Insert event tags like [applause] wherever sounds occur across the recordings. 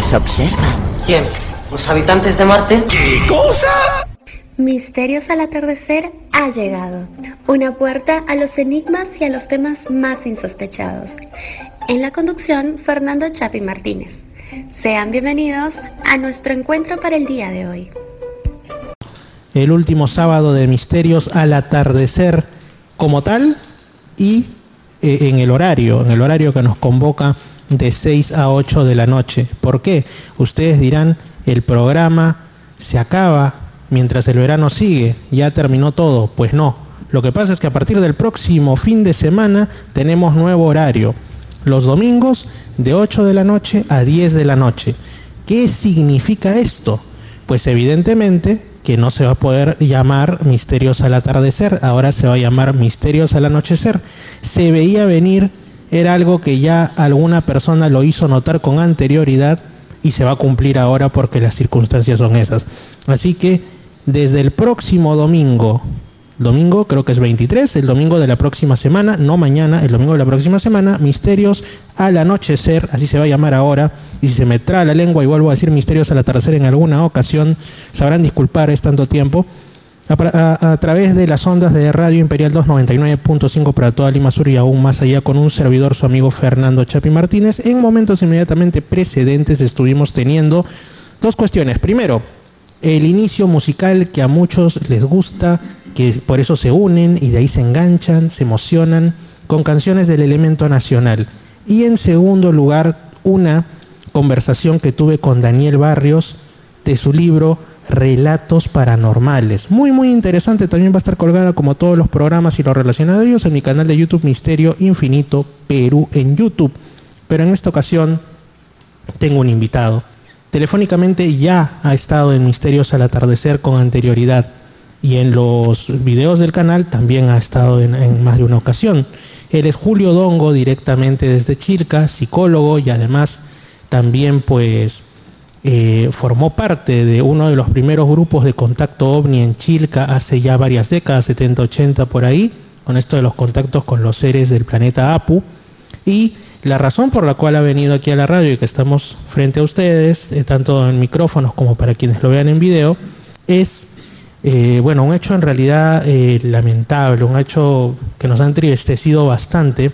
nos observan. ¿Quién? ¿Los habitantes de Marte? ¿Qué cosa? Misterios al atardecer ha llegado. Una puerta a los enigmas y a los temas más insospechados. En la conducción, Fernando Chapi Martínez. Sean bienvenidos a nuestro encuentro para el día de hoy. El último sábado de Misterios al atardecer como tal y eh, en el horario, en el horario que nos convoca de 6 a 8 de la noche. ¿Por qué? Ustedes dirán, el programa se acaba mientras el verano sigue, ya terminó todo. Pues no, lo que pasa es que a partir del próximo fin de semana tenemos nuevo horario. Los domingos de 8 de la noche a 10 de la noche. ¿Qué significa esto? Pues evidentemente que no se va a poder llamar Misterios al atardecer, ahora se va a llamar Misterios al anochecer. Se veía venir, era algo que ya alguna persona lo hizo notar con anterioridad y se va a cumplir ahora porque las circunstancias son esas. Así que desde el próximo domingo, domingo creo que es 23, el domingo de la próxima semana, no mañana, el domingo de la próxima semana, Misterios al anochecer, así se va a llamar ahora, y si se me trae la lengua y vuelvo a decir Misterios al atardecer en alguna ocasión, sabrán disculpar, es tanto tiempo, a, través de las ondas de Radio Imperial 299.5 para toda Lima Sur y aún más allá con un servidor, su amigo Fernando Chapi Martínez. En momentos inmediatamente precedentes estuvimos teniendo dos cuestiones. Primero, el inicio musical que a muchos les gusta, que por eso se unen y de ahí se enganchan, se emocionan con canciones del elemento nacional. Y en segundo lugar, una conversación que tuve con Daniel Barrios de su libro Relatos Paranormales. Muy, muy interesante. También va a estar colgada como todos los programas y lo relacionado a ellos en mi canal de YouTube Misterio Infinito Perú en YouTube. Pero en esta ocasión tengo un invitado telefónicamente ya ha estado en Misterios al Atardecer con anterioridad y en los videos del canal también ha estado en, más de una ocasión. Él es Julio Dongo directamente desde Chilca, psicólogo y además también pues eh, formó parte de uno de los primeros grupos de contacto ovni en Chilca hace ya varias décadas, 70, 80 por ahí, con esto de los contactos con los seres del planeta Apu. Y la razón por la cual ha venido aquí a la radio y que estamos frente a ustedes, eh, tanto en micrófonos como para quienes lo vean en video, es eh, bueno, un hecho en realidad lamentable, un hecho que nos ha entristecido bastante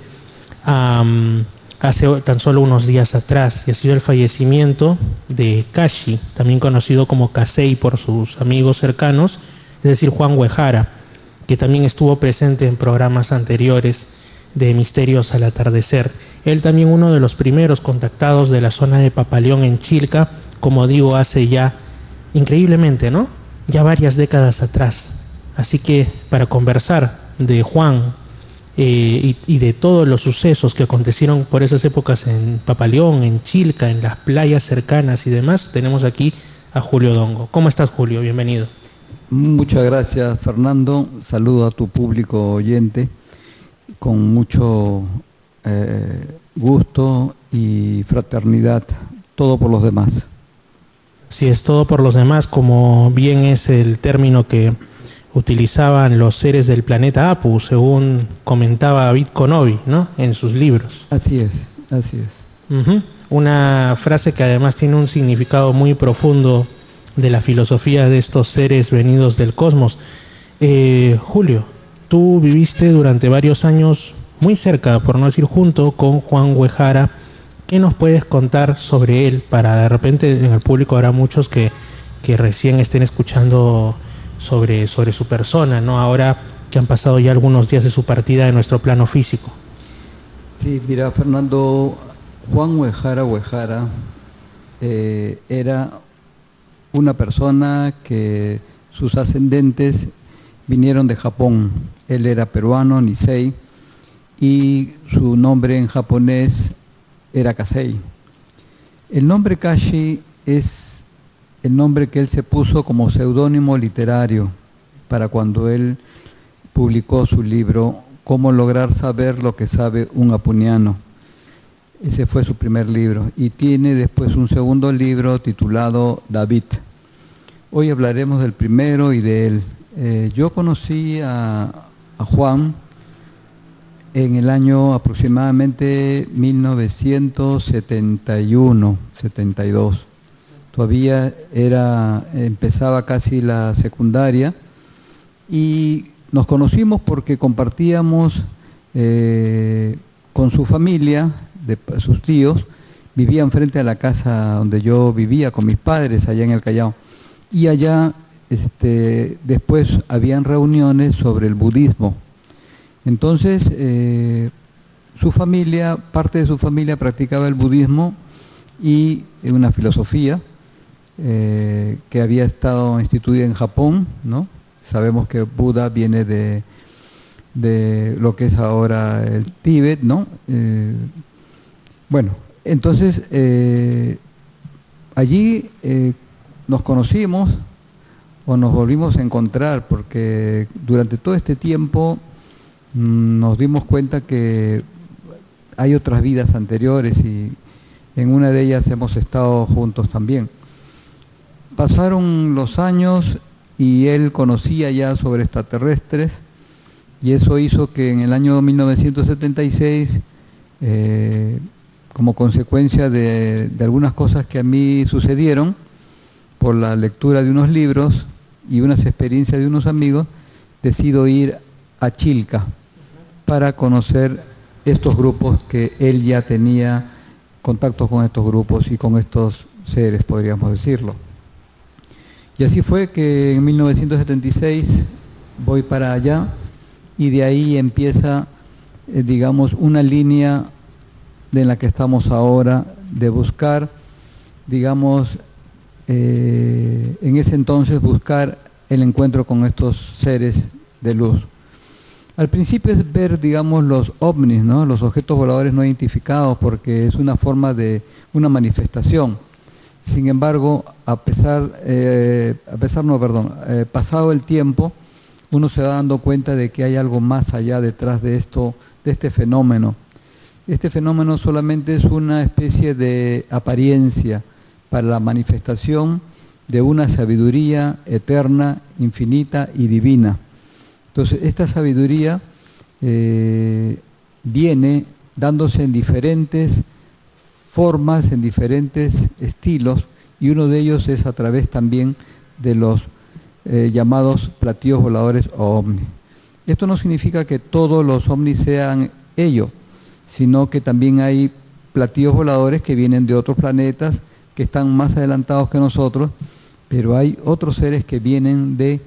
hace tan solo unos días atrás, y ha sido el fallecimiento de Kashi, también conocido como Kasei por sus amigos cercanos, es decir, Juan Huejara, que también estuvo presente en programas anteriores de Misterios al Atardecer. Él también uno de los primeros contactados de la zona de Papaleón en Chilca, como digo, hace ya, increíblemente, ¿no? Ya varias décadas atrás. Así que para conversar de Juan eh, y, y, de todos los sucesos que acontecieron por esas épocas en Papaleón, en Chilca, en las playas cercanas y demás, tenemos aquí a Julio Dongo. ¿Cómo estás, Julio? Bienvenido. Muchas gracias, Fernando. Saludo a tu público oyente con mucho eh, gusto y fraternidad, todo por los demás. Si es todo por los demás, como bien es el término que utilizaban los seres del planeta Apu, según comentaba David Konovi, ¿no? En sus libros. Así es, así es. Una frase que además tiene un significado muy profundo de la filosofía de estos seres venidos del cosmos. Eh, Julio, Tú viviste durante varios años muy cerca, por no decir junto, con Juan Huejara. ¿Qué nos puedes contar sobre él? Para de repente en el público habrá muchos que, que recién estén escuchando sobre, sobre su persona, ¿no? Ahora que han pasado ya algunos días de su partida de nuestro plano físico. Sí, mira, Fernando, Juan Huejara Huejara eh, era una persona que sus ascendentes vinieron de Japón. Él era peruano, Nisei, y su nombre en japonés era Kasei. El nombre Kashi es el nombre que él se puso como seudónimo literario para cuando él publicó su libro Cómo lograr saber lo que sabe un apuniano. Ese fue su primer libro y tiene después un segundo libro titulado David. Hoy hablaremos del primero y de él. Eh, yo conocí a, Juan en el año aproximadamente 1971, 72. Todavía era, empezaba casi la secundaria y nos conocimos porque compartíamos eh, con su familia, de sus tíos, vivían frente a la casa donde yo vivía con mis padres allá en el Callao. Y allá este, después habían reuniones sobre el budismo. Entonces, eh, su familia, parte de su familia practicaba el budismo y una filosofía eh, que había estado instituida en Japón, ¿no? Sabemos que Buda viene de, de lo que es ahora el Tíbet, ¿no? Eh, bueno, entonces allí nos conocimos o nos volvimos a encontrar, porque durante todo este tiempo mm, nos dimos cuenta que hay otras vidas anteriores y en una de ellas hemos estado juntos también. Pasaron los años y él conocía ya sobre extraterrestres y eso hizo que en el año 1976, eh, como consecuencia de algunas cosas que a mí sucedieron, por la lectura de unos libros y unas experiencias de unos amigos, decido ir a Chilca para conocer estos grupos que él ya tenía contactos con estos grupos y con estos seres, podríamos decirlo. Y así fue que en 1976 voy para allá y de ahí empieza, eh, digamos, una línea de la que estamos ahora de buscar, digamos, eh, en ese entonces buscar el encuentro con estos seres de luz. Al principio es ver, digamos, los ovnis, ¿no? los objetos voladores no identificados, porque es una forma de una manifestación. Sin embargo, a pesar, eh, a pesar no, perdón, eh, pasado el tiempo, uno se va dando cuenta de que hay algo más allá detrás de esto, de este fenómeno. Este fenómeno solamente es una especie de apariencia para la manifestación de una sabiduría eterna, infinita y divina. Entonces, esta sabiduría eh, viene dándose en diferentes formas, en diferentes estilos, y uno de ellos es a través también de los eh, llamados platillos voladores o ovnis. Esto no significa que todos los ovnis sean ellos, sino que también hay platillos voladores que vienen de otros planetas, que están más adelantados que nosotros, pero hay otros seres que vienen de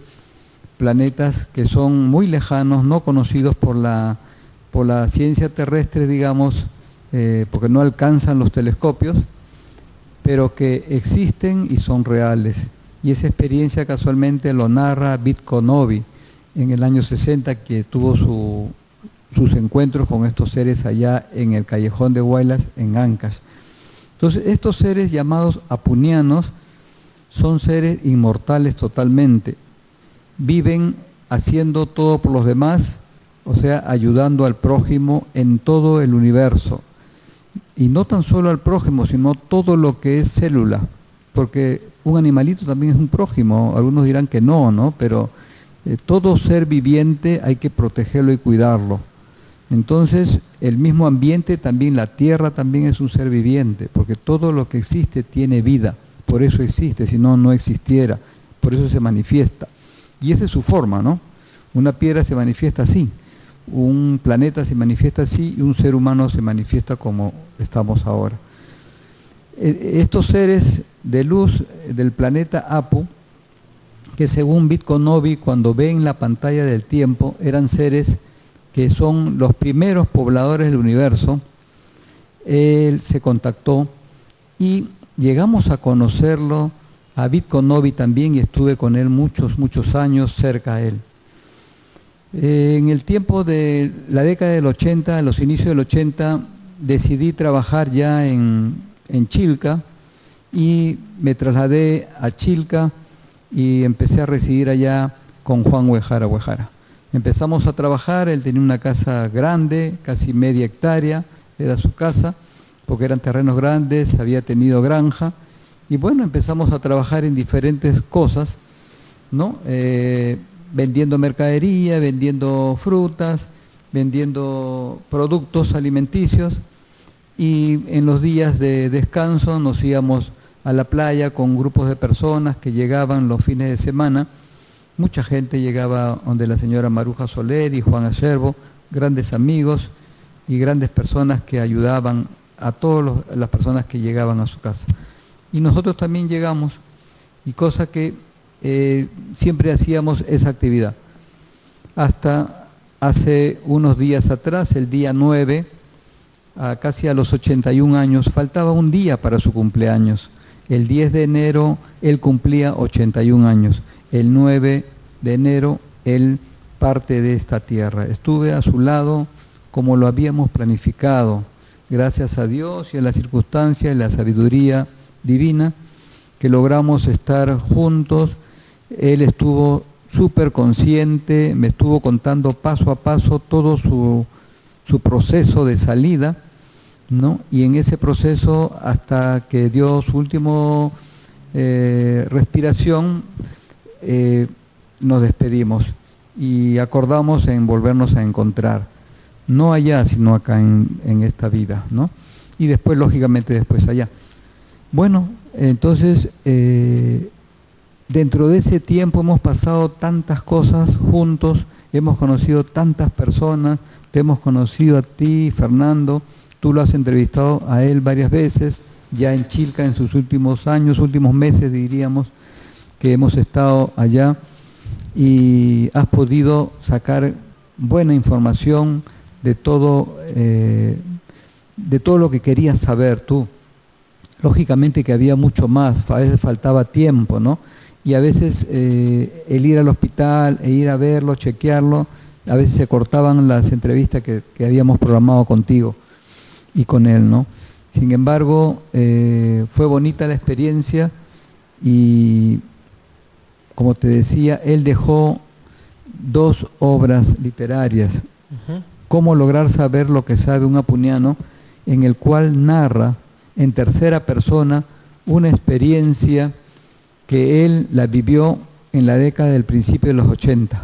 planetas que son muy lejanos, no conocidos por la, por la ciencia terrestre, digamos, eh, porque no alcanzan los telescopios, pero que existen y son reales. Y esa experiencia casualmente lo narra Bitconovi en el año 60, que tuvo sus encuentros con estos seres allá en el callejón de Huaylas, en Ancash. Entonces, estos seres llamados apunianos son seres inmortales totalmente. Viven haciendo todo por los demás, o sea, ayudando al prójimo en todo el universo. Y no tan solo al prójimo, sino todo lo que es célula. Porque un animalito también es un prójimo. Algunos dirán que no, ¿no? Pero eh, todo ser viviente hay que protegerlo y cuidarlo. Entonces, el mismo ambiente, también la tierra también es un ser viviente, porque todo lo que existe tiene vida por eso existe, si no, no existiera, por eso se manifiesta. Y esa es su forma, ¿no? Una piedra se manifiesta así, un planeta se manifiesta así y un ser humano se manifiesta como estamos ahora. E, estos seres de luz del planeta Apu, que según Bitconovi, cuando ven la pantalla del tiempo, eran seres que son los primeros pobladores del universo, él se contactó y llegamos a conocerlo, a Bitconovi también, y estuve con él muchos, muchos años cerca a él. En el tiempo de la década del 80, en los inicios del 80, decidí trabajar ya en, en Chilca y me trasladé a Chilca y empecé a residir allá con Juan Huejara Huejara. Empezamos a trabajar, él tenía una casa grande, casi media hectárea, era su casa, porque eran terrenos grandes, había tenido granja, y bueno, empezamos a trabajar en diferentes cosas, ¿no? Eh, vendiendo mercadería, vendiendo frutas, vendiendo productos alimenticios y en los días de descanso nos íbamos a la playa con grupos de personas que llegaban los fines de semana. Mucha gente llegaba donde la señora Maruja Soler y Juan Acervo, grandes amigos y grandes personas que ayudaban a todas las personas que llegaban a su casa. Y nosotros también llegamos, y cosa que eh, siempre hacíamos esa actividad. Hasta hace unos días atrás, el día 9, a casi a los 81 años, faltaba un día para su cumpleaños. El 10 de enero él cumplía 81 años. El 9 de enero él parte de esta tierra. Estuve a su lado como lo habíamos planificado, gracias a Dios y a la circunstancia y la sabiduría divina, que logramos estar juntos. Él estuvo súper consciente, me estuvo contando paso a paso todo su, su proceso de salida ¿no? Y en ese proceso, hasta que dio su último eh, respiración, eh, nos despedimos y acordamos en volvernos a encontrar, no allá, sino acá en, esta vida, ¿no? Y después, lógicamente, después allá. Bueno, entonces, eh, dentro de ese tiempo hemos pasado tantas cosas juntos, hemos conocido tantas personas, te hemos conocido a ti, Fernando, Tú lo has entrevistado a él varias veces, ya en Chilca en sus últimos años, últimos meses diríamos, que hemos estado allá y has podido sacar buena información de todo, eh, de todo lo que querías saber tú. Lógicamente que había mucho más, a veces faltaba tiempo, ¿no? Y a veces eh, el ir al hospital e ir a verlo, chequearlo, a veces se cortaban las entrevistas que habíamos programado contigo y con él, ¿no? Sin embargo, eh, fue bonita la experiencia y, como te decía, él dejó dos obras literarias. Cómo lograr saber lo que sabe un apuniano, en el cual narra en tercera persona una experiencia que él la vivió en la década del principio de los 80,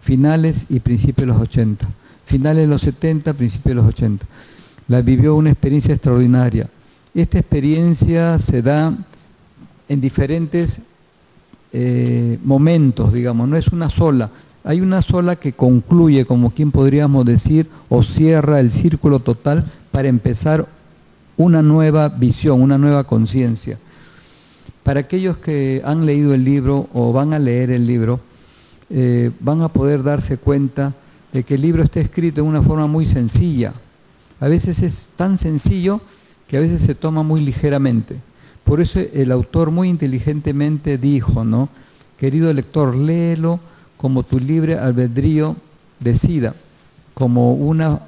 finales y principios de los 80, finales de los 70, principios de los 80 la vivió una experiencia extraordinaria. Esta experiencia se da en diferentes eh, momentos, digamos, no es una sola. Hay una sola que concluye, como quien podríamos decir, o cierra el círculo total para empezar una nueva visión, una nueva conciencia. Para aquellos que han leído el libro o van a leer el libro, eh, van a poder darse cuenta de que el libro está escrito de una forma muy sencilla, a veces es tan sencillo que a veces se toma muy ligeramente. Por eso el autor muy inteligentemente dijo, ¿no? Querido lector, léelo como tu libre albedrío decida, como una,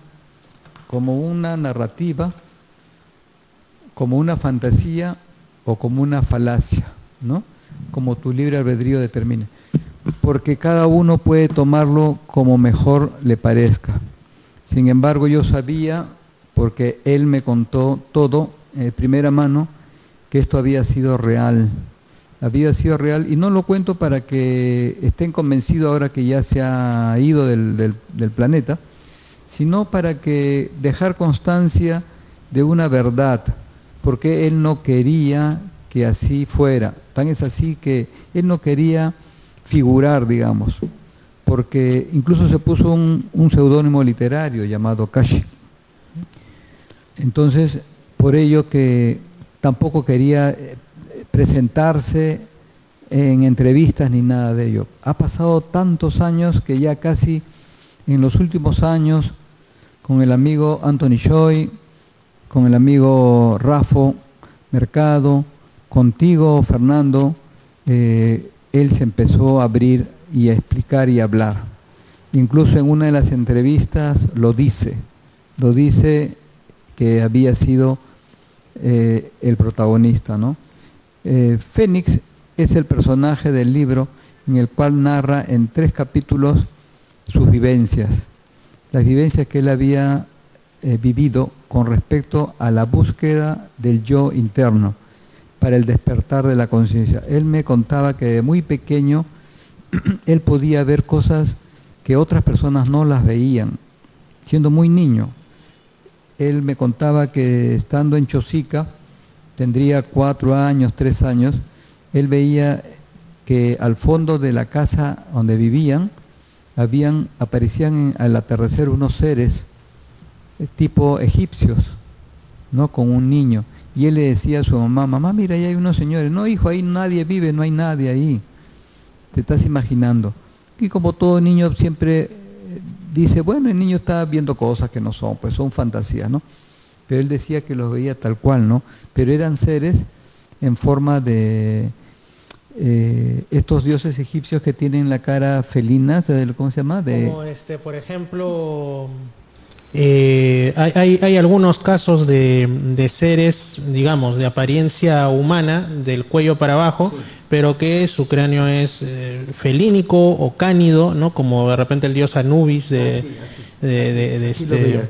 como una narrativa, como una fantasía o como una falacia, ¿no? Como tu libre albedrío determine. Porque cada uno puede tomarlo como mejor le parezca. Sin embargo, yo sabía porque él me contó todo de primera mano que esto había sido real. Había sido real y no lo cuento para que estén convencidos ahora que ya se ha ido del, planeta, sino para que dejar constancia de una verdad, porque él no quería que así fuera. Tan es así que él no quería figurar, digamos, porque incluso se puso un, seudónimo literario llamado Kashi. Entonces, por ello que tampoco quería eh, presentarse en entrevistas ni nada de ello. Ha pasado tantos años que ya casi en los últimos años, con el amigo Anthony Choi, con el amigo Rafo Mercado, contigo Fernando, eh, él se empezó a abrir y a explicar y a hablar. Incluso en una de las entrevistas lo dice, lo dice que había sido eh, el protagonista. ¿no? Eh, Fénix es el personaje del libro en el cual narra en tres capítulos sus vivencias, las vivencias que él había eh, vivido con respecto a la búsqueda del yo interno para el despertar de la conciencia. Él me contaba que de muy pequeño [clears throat] él podía ver cosas que otras personas no las veían siendo muy niño. Él me contaba que estando en Chosica, tendría cuatro años, tres años, él veía que al fondo de la casa donde vivían, habían, aparecían al atardecer unos seres tipo egipcios, ¿no? Con un niño. Y él le decía a su mamá, mamá, mira, ahí hay unos señores. No, hijo, ahí nadie vive, no hay nadie ahí. Te estás imaginando. Y como todo niño siempre eh, dice, bueno, el niño está viendo cosas que no son, pues son fantasías, ¿no? Pero él decía que los veía tal cual, ¿no? Pero eran seres en forma de eh, estos dioses egipcios que tienen la cara felina, ¿cómo se llama? De... Como este, por ejemplo, eh, hay, hay, algunos casos de, de, seres, digamos, de apariencia humana, del cuello para abajo, pero que su cráneo es eh, felínico o cánido, ¿no? Como de repente el dios Anubis de, de, este,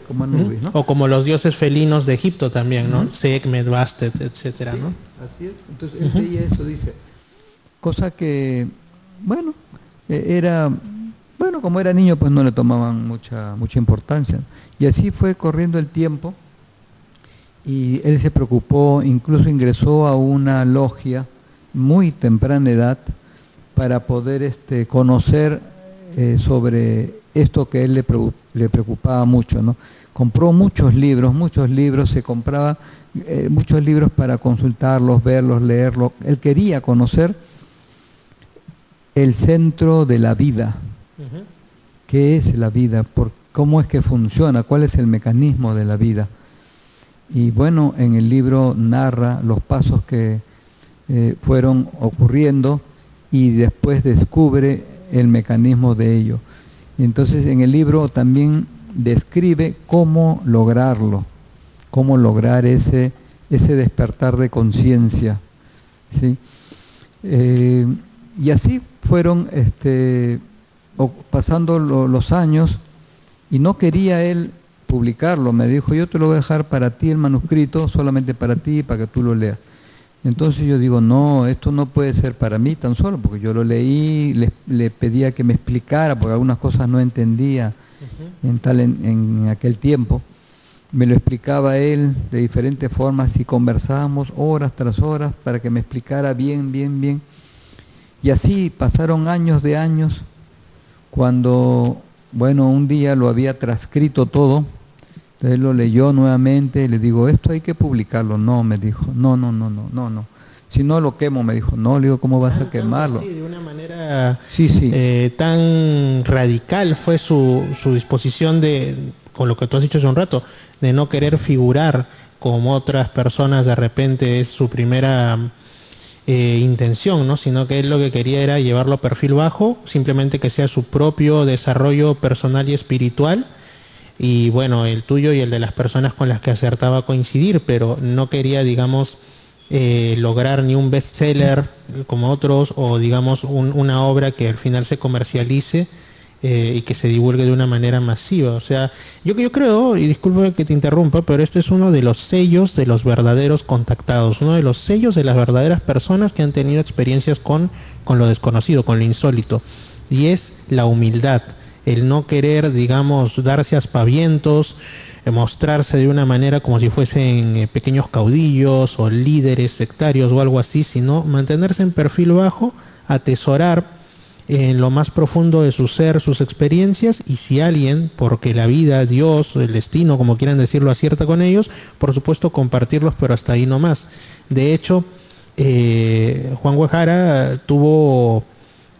o como los dioses felinos de Egipto también, ¿no? Sekhmet, Bastet, etcétera, ¿no? Así es. Entonces él eso, dice, cosa que, bueno, e, era bueno, como era niño, pues no le tomaban mucha, mucha importancia. Y así fue corriendo el tiempo y él se preocupó, incluso ingresó a una logia muy temprana edad para poder este, conocer eh, sobre esto que él le, le, preocupaba mucho. ¿no? Compró muchos libros, muchos libros, se compraba eh, muchos libros para consultarlos, verlos, leerlos. Él quería conocer el centro de la vida, ¿Qué es la vida? Por, ¿Cómo es que funciona? ¿Cuál es el mecanismo de la vida? Y bueno, en el libro narra los pasos que eh, fueron ocurriendo y después descubre el mecanismo de ello. Entonces en el libro también describe cómo lograrlo, cómo lograr ese, ese despertar de conciencia. ¿sí? Eh, y así fueron este, pasando los años y no quería él publicarlo, me dijo, yo te lo voy a dejar para ti el manuscrito, solamente para ti, para que tú lo leas. Entonces yo digo, no, esto no puede ser para mí tan solo, porque yo lo leí, le, pedía que me explicara, porque algunas cosas no entendía en, tal, en, aquel tiempo. Me lo explicaba él de diferentes formas y conversábamos horas tras horas para que me explicara bien, bien, bien. Y así pasaron años de años cuando, bueno, un día lo había transcrito todo, él lo leyó nuevamente y le digo, esto hay que publicarlo. No, me dijo, no, no, no, no, no, no. Si no lo quemo, me dijo, no, le digo, ¿cómo vas a ah, quemarlo? Sí, de una manera sí, sí. Eh, tan radical fue su, su disposición de, con lo que tú has dicho hace un rato, de no querer figurar como otras personas de repente es su primera eh, intención, ¿no? sino que él lo que quería era llevarlo a perfil bajo, simplemente que sea su propio desarrollo personal y espiritual, y bueno, el tuyo y el de las personas con las que acertaba a coincidir, pero no quería, digamos, eh, lograr ni un bestseller como otros, o digamos una obra que al final se comercialice eh, y que se divulgue de una manera masiva. O sea, yo, yo creo, y disculpe que te interrumpa, pero este es uno de los sellos de los verdaderos contactados, uno de los sellos de las verdaderas personas que han tenido experiencias con, con lo desconocido, con lo insólito. Y es la humildad, el no querer, digamos, darse aspavientos, eh, mostrarse de una manera como si fuesen eh, pequeños caudillos o líderes sectarios o algo así, sino mantenerse en perfil bajo, atesorar en lo más profundo de su ser, sus experiencias, y si alguien, porque la vida, Dios, el destino, como quieran decirlo, acierta con ellos, por supuesto compartirlos, pero hasta ahí no más. De hecho, eh, Juan Guajara tuvo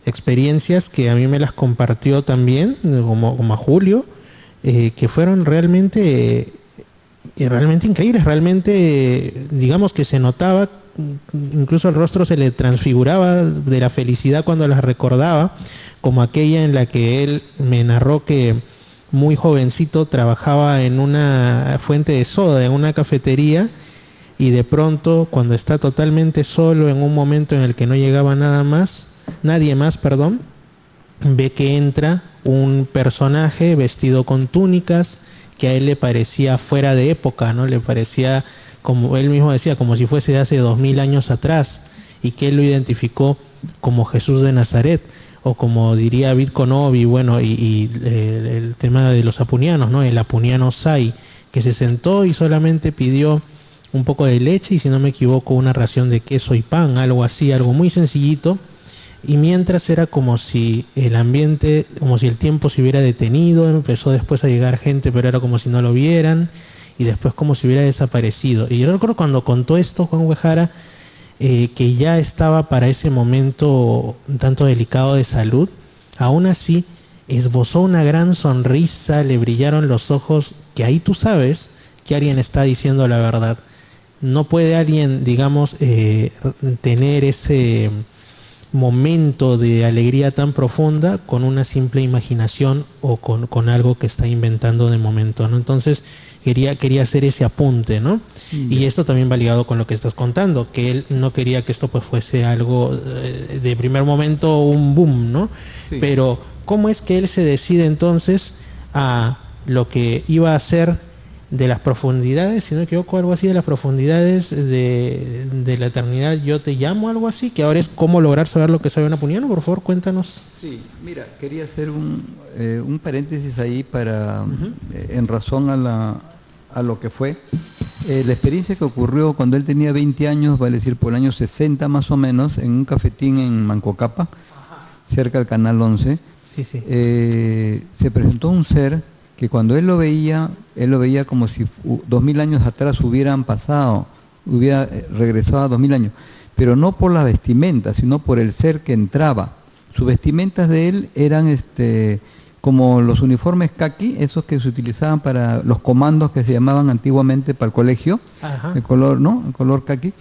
experiencias que a mí me las compartió también, como, como a Julio, eh, que fueron realmente, eh, realmente increíbles, realmente, digamos que se notaba incluso el rostro se le transfiguraba de la felicidad cuando las recordaba, como aquella en la que él me narró que muy jovencito trabajaba en una fuente de soda, en una cafetería, y de pronto cuando está totalmente solo en un momento en el que no llegaba nada más, nadie más, perdón, ve que entra un personaje vestido con túnicas que a él le parecía fuera de época, ¿no? Le parecía como él mismo decía, como si fuese hace dos mil años atrás, y que él lo identificó como Jesús de Nazaret. o como diría Bitconovi, bueno, y, el, tema de los apunianos, ¿no? El apuniano Sai, que se sentó y solamente pidió un poco de leche y si no me equivoco una ración de queso y pan, algo así, algo muy sencillito. Y mientras era como si el ambiente, como si el tiempo se hubiera detenido, empezó después a llegar gente, pero era como si no lo vieran, y después como si hubiera desaparecido. Y yo recuerdo cuando contó esto Juan Huejara, eh, que ya estaba para ese momento un tanto delicado de salud, aún así esbozó una gran sonrisa, le brillaron los ojos, que ahí tú sabes que alguien está diciendo la verdad. No puede alguien, digamos, eh, tener ese momento de alegría tan profunda con una simple imaginación o con, con algo que está inventando de momento, ¿no? Entonces, quería, quería hacer ese apunte, ¿no? y esto también va ligado con lo que estás contando, que él no quería que esto pues fuese algo eh, de primer momento un boom, ¿no? Pero ¿cómo es que él se decide entonces a lo que iba a hacer de las profundidades, si no me equivoco, algo así de las profundidades de, de, la eternidad, yo te llamo, algo así, que ahora es cómo lograr saber lo que sabe una puñano, por favor, cuéntanos. Sí, mira, quería hacer un, eh, un paréntesis ahí para, eh, en razón a la, a lo que fue. Eh, la experiencia que ocurrió cuando él tenía 20 años, vale decir por el año 60 más o menos, en un cafetín en Mancocapa, cerca del Canal 11, eh, se presentó un ser que cuando él lo veía, él lo veía como si dos mil años atrás hubieran pasado, hubiera eh, regresado a dos mil años, pero no por la vestimenta, sino por el ser que entraba. Sus vestimentas de él eran este, como los uniformes kaki, esos que se utilizaban para los comandos que se llamaban antiguamente para el colegio, el color, ¿no? El color kaki.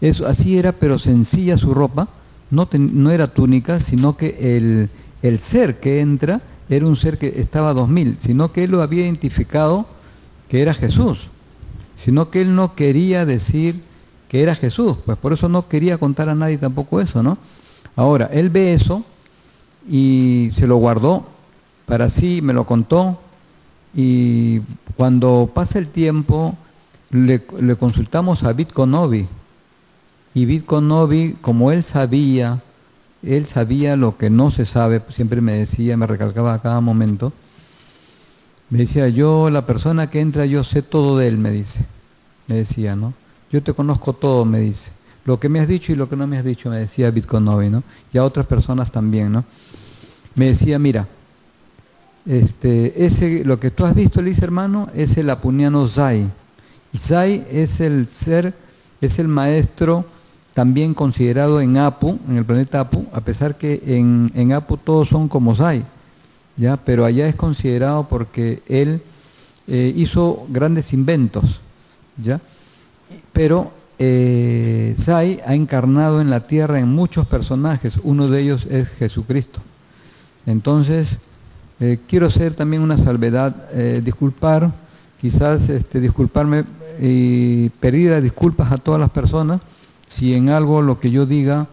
Eso, así era, pero sencilla su ropa, no, no era túnica, sino que el, el, ser que entra era un ser que estaba a 2000, sino que él lo había identificado que era Jesús, sino que él no quería decir que era Jesús, pues por eso no quería contar a nadie tampoco eso, ¿no? Ahora, él ve eso y se lo guardó para sí, me lo contó y cuando pasa el tiempo le, consultamos a Bitconovi y Bitconovi, como él sabía, él sabía lo que no se sabe, siempre me decía, me recalcaba a cada momento, me decía, yo, la persona que entra, yo sé todo de él, me dice, me decía, ¿no? Yo te conozco todo, me dice. Lo que me has dicho y lo que no me has dicho, me decía Bitconovi, ¿no? Y a otras personas también, ¿no? Me decía, mira, este, ese, lo que tú has visto, Liz, hermano, es el apuniano Zai. Y Zai es el ser, es el maestro también considerado en Apu, en el planeta Apu, a pesar que en, en Apu todos son como Zai, ¿ya? pero allá es considerado porque él eh, hizo grandes inventos, ¿ya? pero eh, Zai ha encarnado en la tierra en muchos personajes, uno de ellos es Jesucristo. Entonces, eh, quiero hacer también una salvedad, eh, disculpar, quizás este, disculparme y pedir las disculpas a todas las personas si en algo lo que yo diga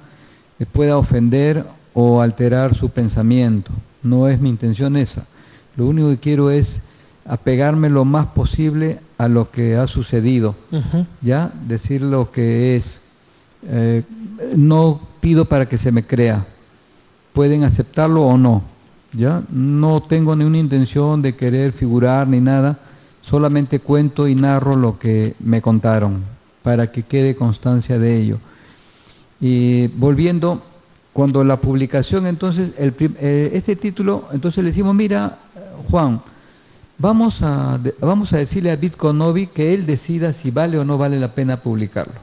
eh, pueda ofender o alterar su pensamiento. No es mi intención esa. Lo único que quiero es apegarme lo más posible a lo que ha sucedido, ¿ya? Decir lo que es. no pido para que se me crea. Pueden aceptarlo o no ¿ya? No tengo ninguna intención de querer figurar ni nada, solamente cuento y narro lo que me contaron, para que quede constancia de ello. Y volviendo, cuando la publicación, entonces, eh, este título, entonces le decimos, mira, Juan, vamos a, vamos a decirle a Bitconovi que él decida si vale o no vale la pena publicarlo.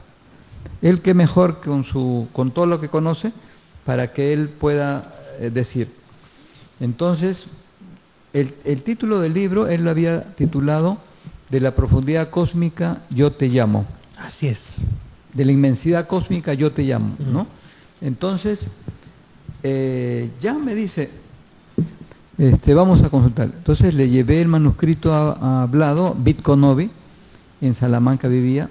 Él que mejor con, su, con todo lo que conoce para que él pueda eh, decir. Entonces, el, título del libro, él lo había titulado De la profundidad cósmica, yo te llamo. Así es. De la inmensidad cósmica, yo te llamo, ¿no? Entonces, eh, ya me dice, este, vamos a consultar. Entonces le llevé el manuscrito hablado, Bitconovi, en Salamanca vivía,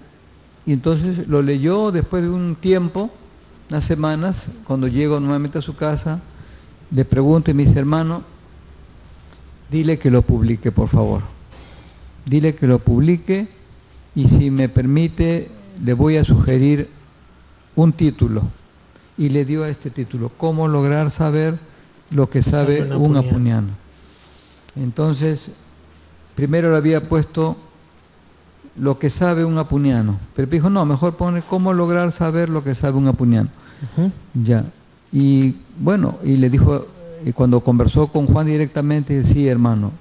y entonces lo leyó después de un tiempo, unas semanas, cuando llego nuevamente a su casa, le pregunto a mis hermanos, dile que lo publique, por favor. Dile que lo publique y si me permite, le voy a sugerir un título. Y le dio a este título, ¿cómo lograr saber lo que sabe un apuniano. Entonces, primero le había puesto lo que sabe un apuniano. Pero dijo, no, mejor pone cómo lograr saber lo que sabe un apuniano. Ya. Y bueno, y le dijo, y cuando conversó con Juan directamente, sí, hermano,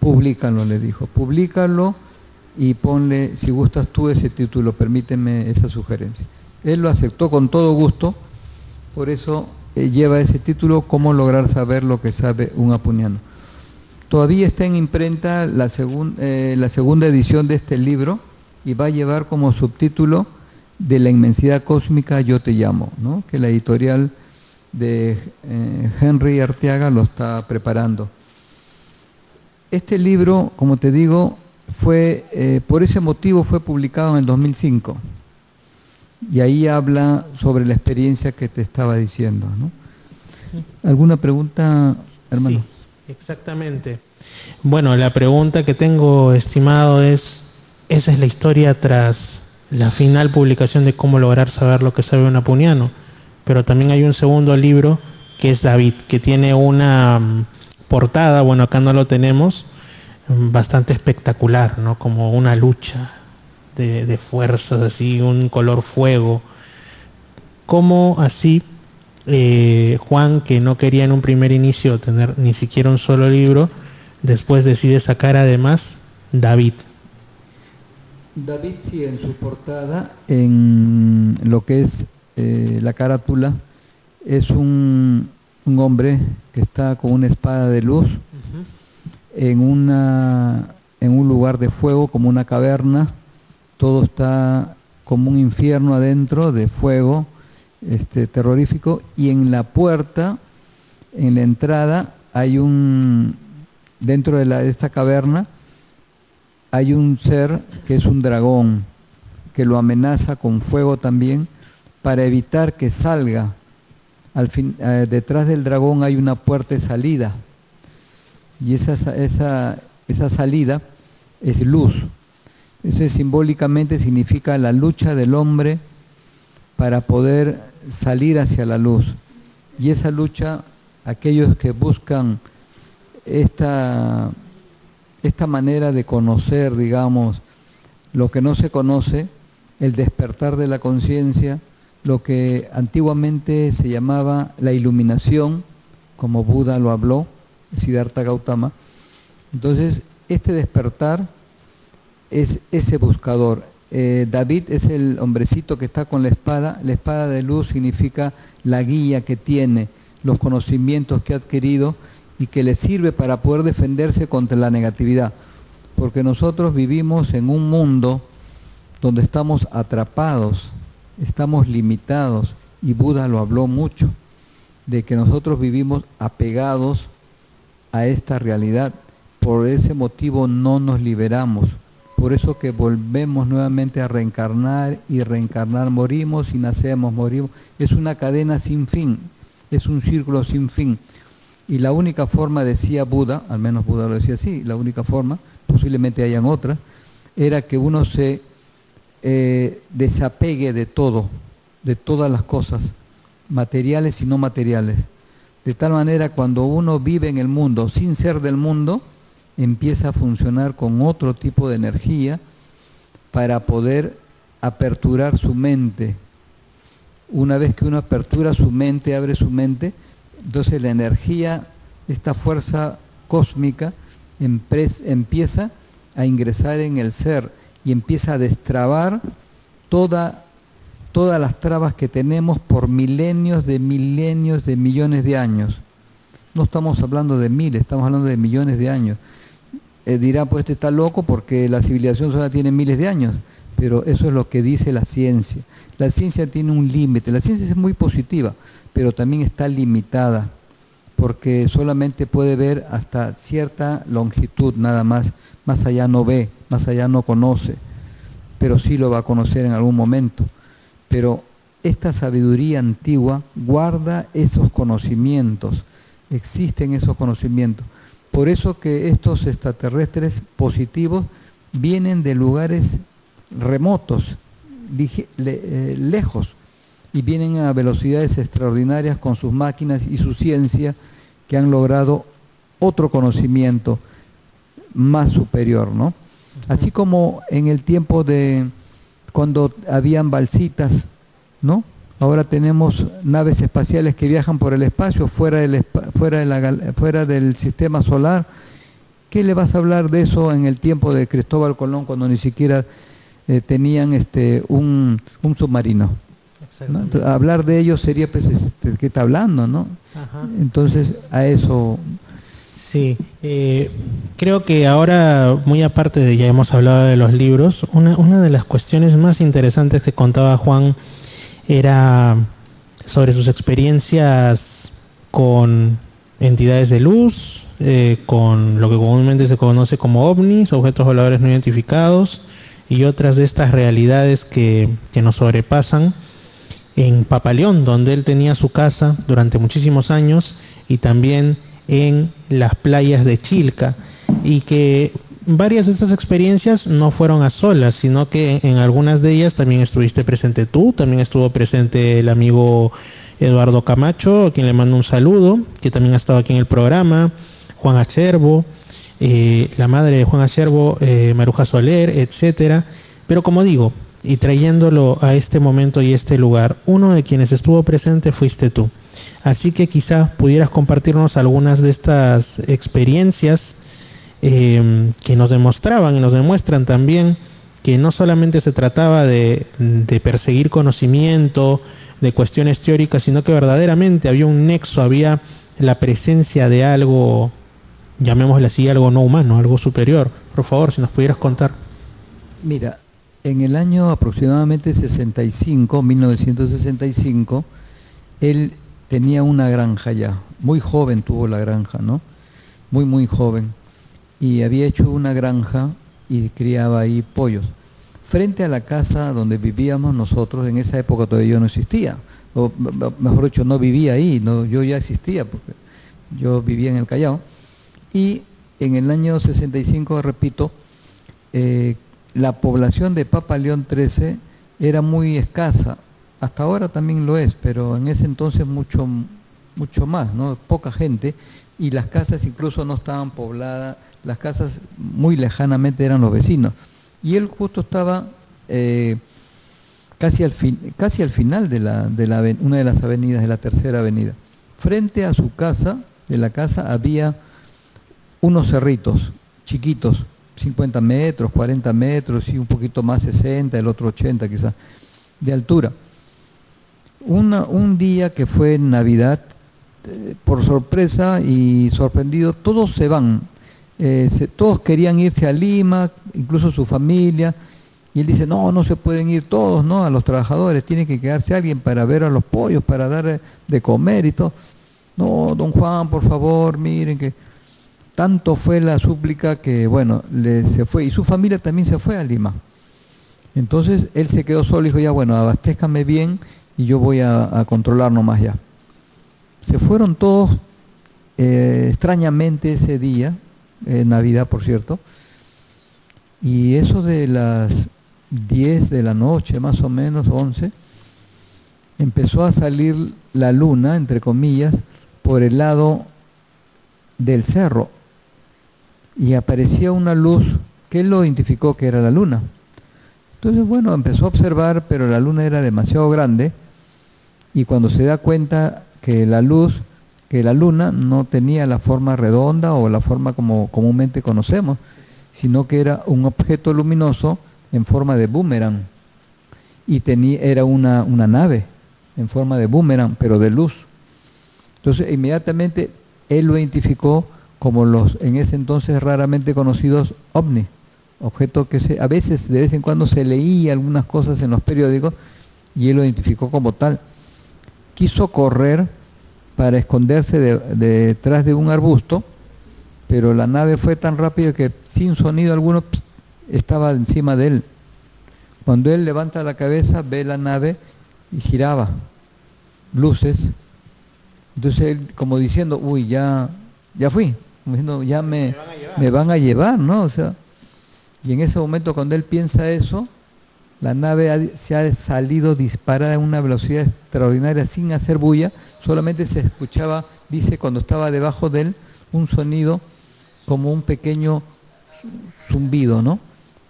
públicalo, le dijo, públicalo y ponle, si gustas tú ese título, permíteme esa sugerencia. Él lo aceptó con todo gusto, por eso eh, lleva ese título, Cómo lograr saber lo que sabe un apuniano. Todavía está en imprenta la, eh, la segunda edición de este libro y va a llevar como subtítulo de la inmensidad cósmica yo te llamo, ¿no? que la editorial de eh, Henry Arteaga lo está preparando. Este libro, como te digo, fue eh, por ese motivo fue publicado en el 2005 y ahí habla sobre la experiencia que te estaba diciendo. ¿no? ¿Alguna pregunta, hermano? Exactamente. Bueno, la pregunta que tengo, estimado, es, esa es la historia tras la final publicación de cómo lograr saber lo que sabe un apuniano. Pero también hay un segundo libro que es David, que tiene una mm, portada, bueno, acá no lo tenemos, mm, bastante espectacular, ¿no? Como una lucha de, de fuerzas, así, un color fuego. ¿Cómo así eh, Juan, que no quería en un primer inicio tener ni siquiera un solo libro, después decide sacar además David. David sí, en su portada, en lo que es eh, la carátula, es un, hombre que está con una espada de luz en, una, en un lugar de fuego, como una caverna, todo está como un infierno adentro de fuego, este, terrorífico. Y en la puerta, en la entrada, hay un, dentro de, la, esta caverna, hay un ser que es un dragón, que lo amenaza con fuego también para evitar que salga. Eh, detrás del dragón hay una puerta de salida y esa, esa, esa salida es luz. Eso simbólicamente significa la lucha del hombre para poder salir hacia la luz. Y esa lucha, aquellos que buscan esta, esta manera de conocer, digamos, lo que no se conoce, el despertar de la conciencia, lo que antiguamente se llamaba la iluminación, como Buda lo habló, Siddhartha Gautama. Entonces, este despertar es ese buscador, eh, David es el hombrecito que está con la espada. La espada de luz significa la guía que tiene, los conocimientos que ha adquirido y que le sirve para poder defenderse contra la negatividad. Porque nosotros vivimos en un mundo donde estamos atrapados, estamos limitados, y Buda lo habló mucho, de que nosotros vivimos apegados a esta realidad. Por ese motivo no nos liberamos por eso que volvemos nuevamente a reencarnar y reencarnar, morimos y nacemos, morimos. Es una cadena sin fin, es un círculo sin fin. Y la única forma, decía Buda, al menos Buda lo decía así, la única forma, posiblemente hayan otras, era que uno se eh, desapegue de todo, de todas las cosas, materiales y no materiales. De tal manera, cuando uno vive en el mundo sin ser del mundo, empieza a funcionar con otro tipo de energía para poder aperturar su mente. Una vez que uno apertura su mente, abre su mente, entonces la energía, esta fuerza cósmica, empieza a ingresar en el ser y empieza a destrabar toda, todas las trabas que tenemos por milenios de milenios de millones de años. No estamos hablando de miles, estamos hablando de millones de años. Eh, dirá, pues este está loco porque la civilización solo tiene miles de años, pero eso es lo que dice la ciencia. La ciencia tiene un límite, la ciencia es muy positiva, pero también está limitada, porque solamente puede ver hasta cierta longitud nada más, más allá no ve, más allá no conoce, pero sí lo va a conocer en algún momento. Pero esta sabiduría antigua guarda esos conocimientos, existen esos conocimientos. Por eso que estos extraterrestres positivos vienen de lugares remotos, eh, lejos, y vienen a velocidades extraordinarias con sus máquinas y su ciencia, que han logrado otro conocimiento más superior, ¿no? Así como en el tiempo de cuando habían balsitas, ¿no? Ahora tenemos naves espaciales que viajan por el espacio fuera del, fuera de la, fuera del sistema solar. ¿Qué le vas a hablar de eso en el tiempo de Cristóbal Colón cuando ni siquiera eh, tenían este un, un submarino? hablar de ellos sería, pues, este, ¿qué está hablando, no? Entonces, a eso... Sí, eh, creo que ahora, muy aparte de ya hemos hablado de los libros, una, de las cuestiones más interesantes que contaba Juan era sobre sus experiencias con entidades de luz, eh, con lo que comúnmente se conoce como ovnis, objetos voladores no identificados, y otras de estas realidades que, que nos sobrepasan en Papaleón, donde él tenía su casa durante muchísimos años, y también en las playas de Chilca, y que varias de estas experiencias no fueron a solas, sino que en, algunas de ellas también estuviste presente tú, también estuvo presente el amigo Eduardo Camacho, a quien le mando un saludo, que también ha estado aquí en el programa, Juan Acherbo, eh, la madre de Juan Acherbo, eh, Maruja Soler, etcétera. Pero como digo, y trayéndolo a este momento y este lugar, uno de quienes estuvo presente fuiste tú. Así que quizá pudieras compartirnos algunas de estas experiencias Em, que nos demostraban y nos demuestran también que no solamente se trataba de, perseguir conocimiento, de cuestiones teóricas, sino que verdaderamente había un nexo, había la presencia de algo, llamémosle así, algo no humano, algo superior. Por favor, si nos pudieras contar. Mira, en el año aproximadamente 65, 1965, él tenía una granja ya, muy joven tuvo la granja, ¿no? Muy, muy joven. Y había hecho una granja y criaba ahí pollos. Frente a la casa donde vivíamos nosotros, en esa época todavía yo no existía, o mejor dicho, no vivía ahí, no, yo ya existía, porque yo vivía en el Callao, y en el año 65, repito, eh, la población de Papa León 13 era muy escasa, hasta ahora también lo es, pero en ese entonces mucho, mucho más, ¿no? poca gente, y las casas incluso no estaban pobladas, las casas muy lejanamente eran los vecinos. Y él justo estaba eh, casi, al fin, casi al final de, la, de la, una de las avenidas, de la tercera avenida. Frente a su casa, de la casa, había unos cerritos chiquitos, 50 metros, 40 metros y un poquito más 60, el otro 80 quizás, de altura. Un día que fue Navidad, eh, por sorpresa y sorprendido, todos se van eh, todos querían irse a Lima, incluso su familia, y él dice, no, no se pueden ir todos, ¿no? A los trabajadores, tiene que quedarse alguien para ver a los pollos, para dar eh, de comer y todo. No, don Juan, por favor, miren que tanto fue la súplica que, bueno, le, se fue, y su familia también se fue a Lima. Entonces él se quedó solo y dijo, ya bueno, abastézcame bien y yo voy a, controlar nomás ya. Se fueron todos eh, extrañamente ese día, Navidad por cierto, y eso de las 10 de la noche, más o menos 11, empezó a salir la luna, entre comillas, por el lado del cerro y aparecía una luz que él lo identificó que era la luna. Entonces, bueno, empezó a observar, pero la luna era demasiado grande y cuando se da cuenta que la luz que la luna no tenía la forma redonda o la forma como comúnmente conocemos, sino que era un objeto luminoso en forma de boomerang. Y tenía, era una, una nave en forma de boomerang, pero de luz. Entonces, inmediatamente él lo identificó como los en ese entonces raramente conocidos ovni, objeto que a veces de vez en cuando se leía algunas cosas en los periódicos y él lo identificó como tal. Quiso correr para esconderse detrás de un arbusto, pero la nave fue tan rápida que sin sonido alguno estaba encima de él. Cuando él levanta la cabeza, ve la nave y giraba, luces. Entonces él, como diciendo, uy, ya, ya fui, ya me, me, van a llevar, ¿no? O sea, y en ese momento cuando él piensa eso, la nave se ha salido disparada a una velocidad extraordinaria sin hacer bulla, solamente se escuchaba, dice, cuando estaba debajo de él, un sonido como un pequeño zumbido, ¿no?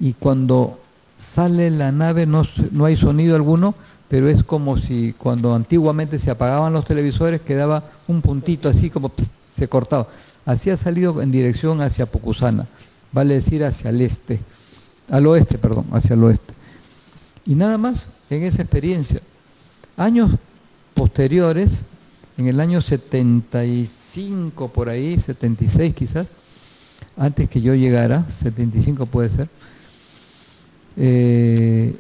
Y cuando sale la nave no, no hay sonido alguno, pero es como si cuando antiguamente se apagaban los televisores quedaba un puntito así como se cortaba. Así ha salido en dirección hacia Pucusana, vale decir hacia el este, al oeste, perdón, hacia el oeste. Y nada más en esa experiencia. Años posteriores, en el año 75 por ahí, 76 quizás, antes que yo llegara, 75 puede ser, eh,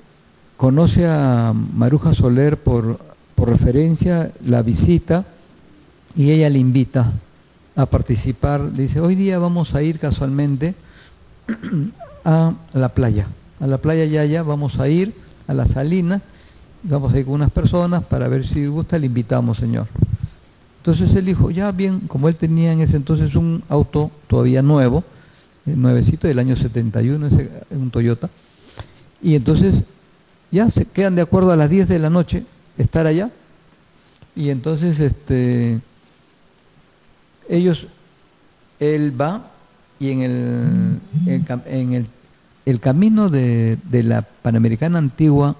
conoce a Maruja Soler por, por referencia, la visita y ella le invita a participar. Dice, hoy día vamos a ir casualmente [clears throat] a la playa, a la playa Yaya, vamos a ir a la salina, vamos a ir con unas personas para ver si gusta, le invitamos, señor. Entonces él dijo, ya bien, como él tenía en ese entonces un auto todavía nuevo, nuevecito del año 71, ese, un Toyota, y entonces ya se quedan de acuerdo a las 10 de la noche estar allá, y entonces este ellos, él va y en el, en el, el camino de, de, la Panamericana antigua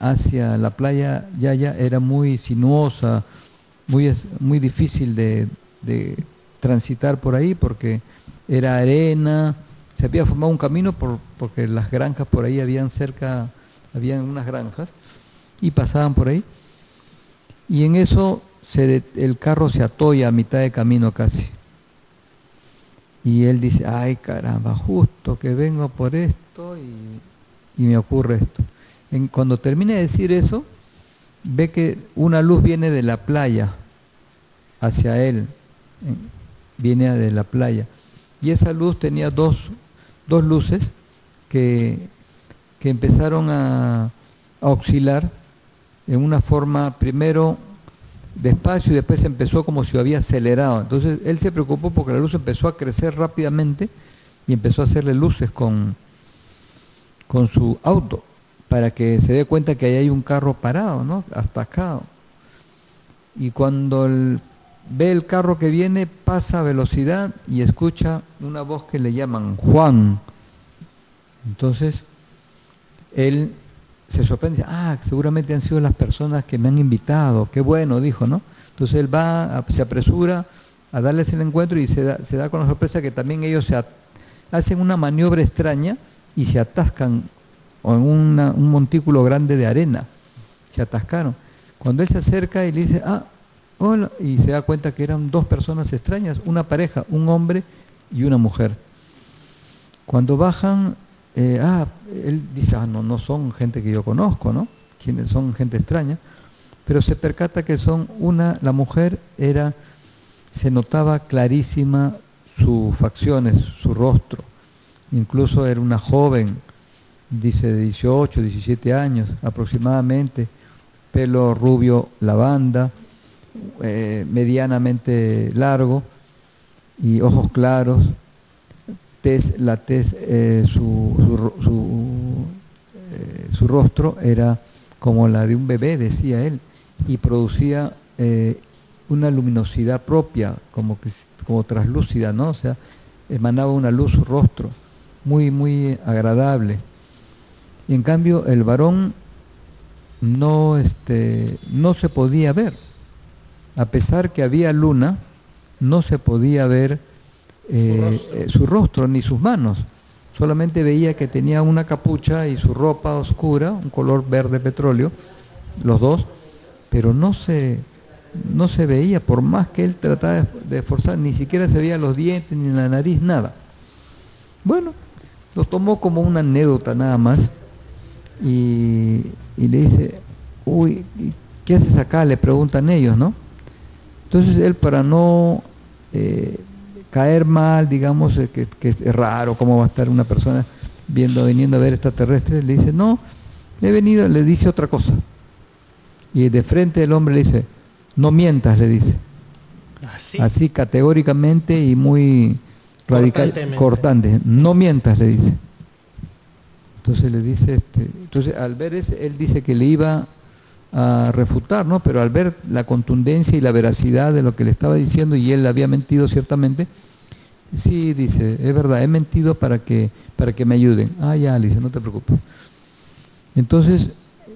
hacia la playa Yaya era muy sinuosa, muy, muy difícil de, de transitar por ahí porque era arena, se había formado un camino por, porque las granjas por ahí habían cerca, habían unas granjas y pasaban por ahí. Y en eso se, el carro se atoya a mitad de camino casi. Y él dice, ay caramba, justo que vengo por esto y, me ocurre esto. Cuando termina de decir eso, ve que una luz viene de la playa hacia él, viene de la playa. Y esa luz tenía dos, dos luces que, que empezaron a, a oscilar en una forma primero despacio y después empezó como si había acelerado. Entonces él se preocupó porque la luz empezó a crecer rápidamente y empezó a hacerle luces con, con su auto para que se dé cuenta que ahí hay un carro parado, ¿no? Atacado. Y cuando ve el carro que viene, pasa a velocidad y escucha una voz que le llaman Juan. Entonces, él se sorprende, ah, seguramente han sido las personas que me han invitado, qué bueno, dijo, ¿no? Entonces él va, se apresura a darles el encuentro y se da, se da con la sorpresa que también ellos se hacen una maniobra extraña y se atascan en un montículo grande de arena, se atascaron. Cuando él se acerca y le dice, ah, hola, y se da cuenta que eran dos personas extrañas, una pareja, un hombre y una mujer. Cuando bajan, eh, ah, él dice, ah, no, no son gente que yo conozco, ¿no? Quienes son gente extraña, pero se percata que son una, la mujer era, se notaba clarísima sus facciones, su rostro, incluso era una joven, dice de 18, 17 años aproximadamente, pelo rubio lavanda, eh, medianamente largo y ojos claros, la tez, eh, su, eh, su, rostro era como la de un bebé, decía él, y producía una luminosidad propia, como, que, como traslúcida, ¿no? O sea, emanaba una luz su rostro, muy, muy agradable. Y en cambio el varón no, este, no se podía ver. A pesar que había luna, no se podía ver eh, eh, su, rostro. ni sus manos. Solamente veía que tenía una capucha y su ropa oscura, un color verde petróleo, los dos, pero no se, no se veía, por más que él trataba de esforzar, ni siquiera se veía los dientes, ni la nariz, nada. Bueno, lo tomó como una anécdota nada más y, le dice, uy, ¿qué haces acá? Le preguntan ellos, ¿no? Entonces él para no eh, caer mal, digamos, eh, que, es raro, cómo va a estar una persona viendo, viniendo a ver extraterrestres, le dice, no, he venido, le dice otra cosa. Y de frente el hombre le dice, no mientas, le dice. Así, Así categóricamente y muy radical, cortante, no mientas, le dice. Entonces le dice, este, entonces al ver ese, él dice que le iba a refutar, ¿no? Pero al ver la contundencia y la veracidad de lo que le estaba diciendo y él había mentido ciertamente, sí dice, es verdad, he mentido para que, para que me ayuden. Ah, ya, le dice, no te preocupes. Entonces,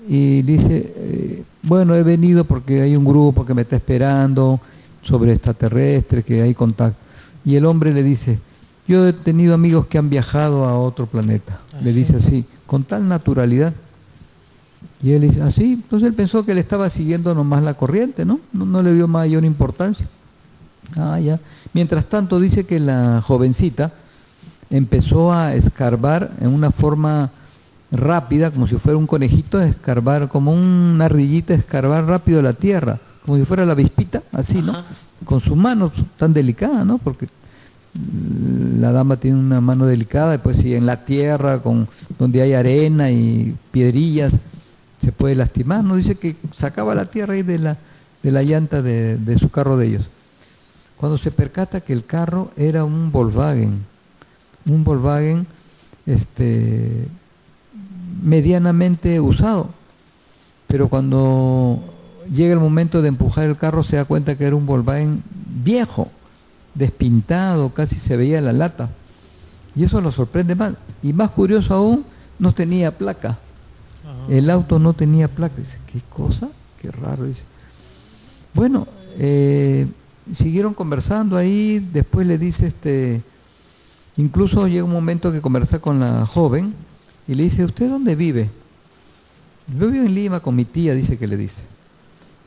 y dice, eh, bueno, he venido porque hay un grupo que me está esperando sobre extraterrestre, que hay contacto. Y el hombre le dice, yo he tenido amigos que han viajado a otro planeta. le dice así, con tal naturalidad. Y él dice, así, entonces él pensó que le estaba siguiendo nomás la corriente, ¿no? No, no le dio mayor importancia. Ah, ya. Mientras tanto dice que la jovencita empezó a escarbar en una forma rápida, como si fuera un conejito, a escarbar, como una ardillita, escarbar rápido la tierra, como si fuera la vispita, así, ¿no? Con sus manos tan delicadas, ¿no? Porque la dama tiene una mano delicada, después si en la tierra, con, donde hay arena y piedrillas, se puede lastimar, ¿no? Dice que sacaba la tierra ahí de la, de la llanta de, de su carro de ellos. Cuando se percata que el carro era un Volkswagen, un Volkswagen este, medianamente usado, pero cuando llega el momento de empujar el carro se da cuenta que era un Volkswagen viejo, despintado, casi se veía la lata. Y eso lo sorprende más. Y más curioso aún, no tenía placa. El auto no tenía placa. Dice, ¿qué cosa? Qué raro. Dice. Bueno, eh, siguieron conversando ahí, después le dice, este, incluso llega un momento que conversa con la joven y le dice, ¿usted dónde vive? Yo vivo en Lima con mi tía, dice que le dice.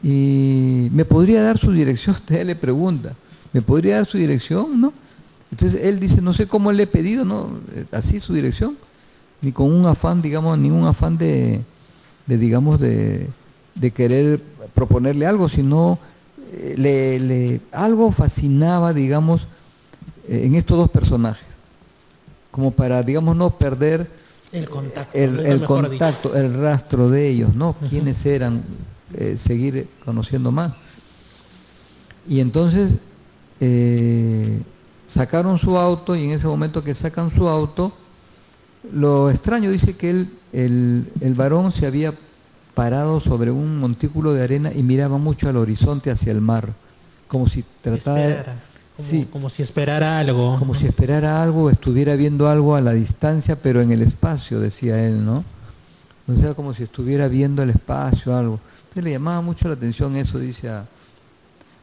Y me podría dar su dirección, [laughs] usted le pregunta, ¿me podría dar su dirección? ¿No? Entonces él dice, no sé cómo le he pedido, ¿no? Eh, Así su dirección, ni con un afán, digamos, ningún afán de, de digamos, de, de querer proponerle algo, sino eh, le, le- algo fascinaba, digamos, eh, en estos dos personajes, como para, digamos, no perder El contacto. el, contacto, rastro de ellos, ¿no? Quiénes eran, eh, seguir conociendo más. Y entonces eh, sacaron su auto y en ese momento que sacan su auto, lo extraño dice que él, el, el varón se había parado sobre un montículo de arena y miraba mucho al horizonte hacia el mar, como si tratara como, sí. como si esperara algo. como si esperara algo, estuviera viendo algo a la distancia, pero en el espacio, decía él, ¿no? O sea, como si estuviera viendo el espacio, algo. Le llamaba mucho la atención eso, dice a,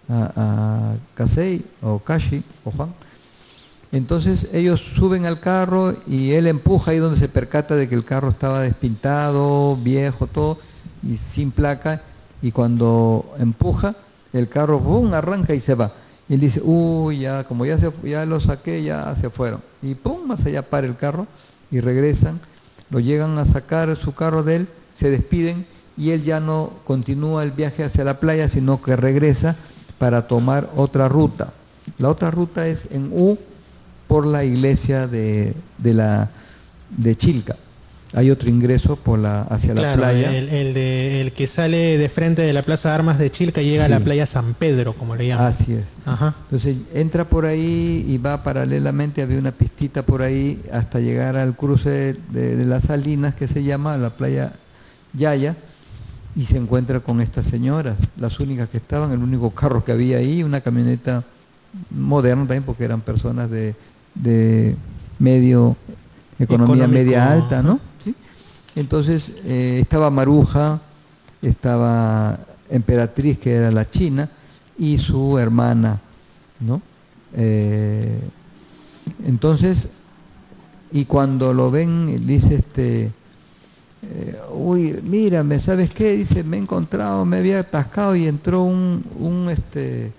a, Kasei, o Kashi, o Juan. Entonces ellos suben al carro y él empuja ahí donde se percata de que el carro estaba despintado, viejo, todo, y sin placa, y cuando empuja, el carro ¡pum! arranca y se va. Y él dice, uy, ya, como ya, se, ya lo saqué, ya se fueron. Y pum, más allá para el carro y regresan, lo llegan a sacar su carro de él, se despiden y él ya no continúa el viaje hacia la playa, sino que regresa para tomar otra ruta. La otra ruta es en U por la iglesia de, de la de Chilca. Hay otro ingreso por la hacia la playa. El, el de, el que sale de frente de la Plaza de Armas de Chilca y llega Sí. a la playa San Pedro, como le llaman. Así es. Ajá. Entonces entra por ahí y va paralelamente, había una pistita por ahí hasta llegar al cruce de, de las Salinas que se llama la playa Yaya y se encuentra con estas señoras, las únicas que estaban, el único carro que había ahí, una camioneta moderna también porque eran personas de, de medio, economía Económico, media alta, ¿no? Entonces eh, estaba Maruja, estaba Emperatriz, que era la china, y su hermana, ¿no? Eh, entonces, y cuando lo ven, dice este, eh, uy, mírame, ¿sabes qué? Dice, me he encontrado, me había atascado y entró un, un, este,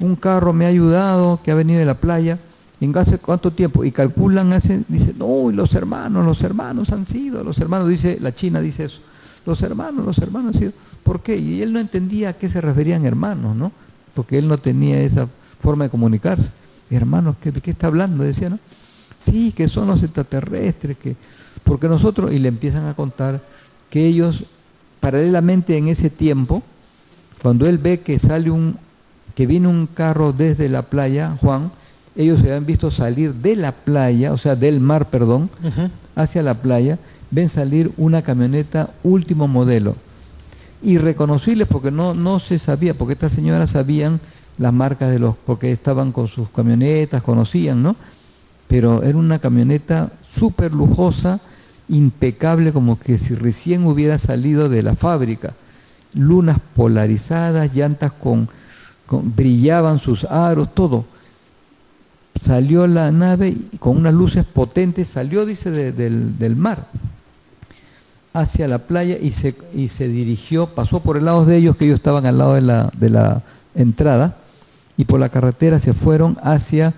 un carro, me ha ayudado, que ha venido de la playa. ¿En hace cuánto tiempo? Y calculan, hacen, dice, no, y los hermanos, los hermanos han sido, los hermanos, dice, la China dice eso, los hermanos, los hermanos han sido. ¿Por qué? Y él no entendía a qué se referían hermanos, ¿no? Porque él no tenía esa forma de comunicarse. Hermanos, ¿qué- ¿de qué está hablando? Decía, ¿no? Sí, que son los extraterrestres, que porque nosotros, y le empiezan a contar que ellos, paralelamente en ese tiempo, cuando él ve que sale un, que viene un carro desde la playa, Juan, ellos se habían visto salir de la playa, o sea, del mar, perdón, hacia la playa, ven salir una camioneta último modelo. Irreconocibles porque no, no se sabía, porque estas señoras sabían las marcas de los, porque estaban con sus camionetas, conocían, ¿no? Pero era una camioneta súper lujosa, impecable, como que si recién hubiera salido de la fábrica. Lunas polarizadas, llantas con, brillaban sus aros, todo. Salió la nave con unas luces potentes, salió, dice, del, del mar hacia la playa y se, y se dirigió, pasó por el lado de ellos, que ellos estaban al lado de la, de la entrada, y por la carretera se fueron hacia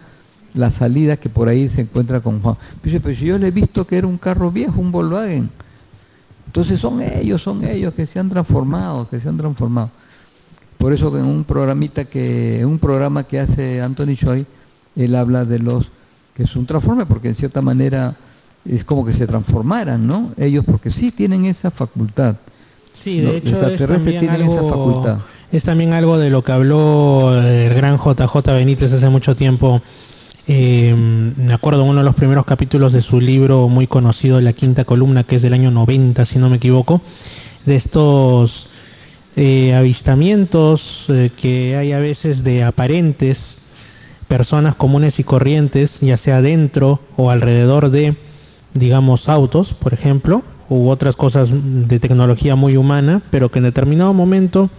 la salida que por ahí se encuentra con Juan. Dice, pero si yo le he visto que era un carro viejo, un Volkswagen. Entonces son ellos, son ellos que se han transformado, que se han transformado. Por eso en un programita que, en un programa que hace Anthony Choi, él habla de los que es un transforme, porque en cierta manera es como que se transformaran, ¿no? Ellos porque sí tienen esa facultad. Sí, de hecho es también, algo, es también algo de lo que habló el gran JJ Benítez hace mucho tiempo. Eh, me acuerdo en uno de los primeros capítulos de su libro muy conocido, La Quinta Columna, que es del año 90, si no me equivoco, de estos eh, avistamientos eh, que hay a veces de aparentes personas comunes y corrientes, ya sea dentro o alrededor de digamos, autos, por ejemplo, u otras cosas de tecnología muy humana, pero que en determinado momento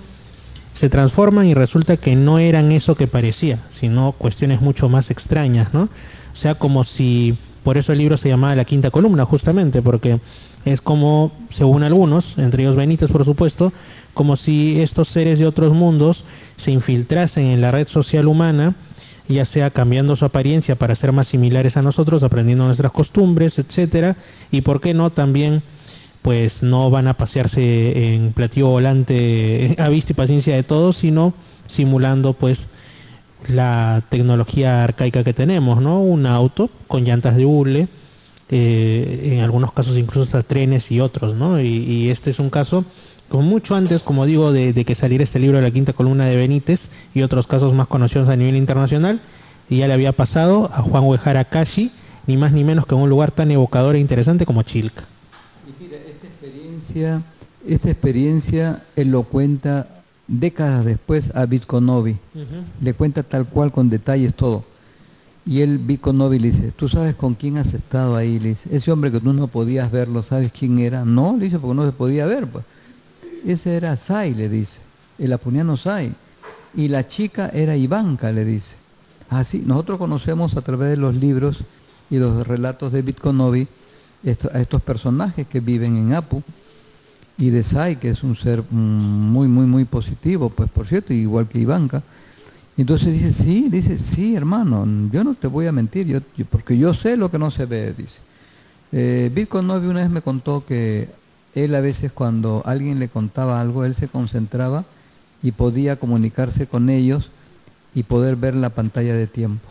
se transforman y resulta que no eran eso que parecía, sino cuestiones mucho más extrañas, ¿no? O sea, como si, por eso el libro se llamaba La Quinta Columna, justamente, porque es como, según algunos, entre ellos Benítez, por supuesto, como si estos seres de otros mundos se infiltrasen en la red social humana ya sea cambiando su apariencia para ser más similares a nosotros, aprendiendo nuestras costumbres, etcétera, y por qué no también pues no van a pasearse en platillo volante [laughs] a vista y paciencia de todos, sino simulando pues la tecnología arcaica que tenemos, ¿no? Un auto con llantas de hule, eh, en algunos casos incluso hasta trenes y otros, ¿no? y este es un caso como mucho antes, como digo, de, que saliera este libro de la quinta columna de Benítez y otros casos más conocidos a nivel internacional, y ya le había pasado a Juan Huejara Kashi, ni más ni menos que en un lugar tan evocador e interesante como Chilca. Esta experiencia, esta experiencia él lo cuenta décadas después a Bitconovi, le cuenta tal cual con detalles todo. Y él, Bitconovi, le dice, ¿tú sabes con quién has estado ahí? Le dice, ese hombre que tú no podías verlo, ¿sabes quién era? No, le dice, porque no se podía ver, pues. Ese era Sai, le dice, el apuniano Sai. Y la chica era Ivanka, le dice. Así, nosotros conocemos a través de los libros y los relatos de Bitconovi a estos personajes que viven en Apu y de Sai, que es un ser muy, muy, muy positivo, pues por cierto, igual que Ivanka. Entonces dice, sí, dice, sí, hermano, yo no te voy a mentir, yo, porque yo sé lo que no se ve, dice. Eh, Bitconovi una vez me contó que él a veces cuando alguien le contaba algo, él se concentraba y podía comunicarse con ellos y poder ver la pantalla de tiempo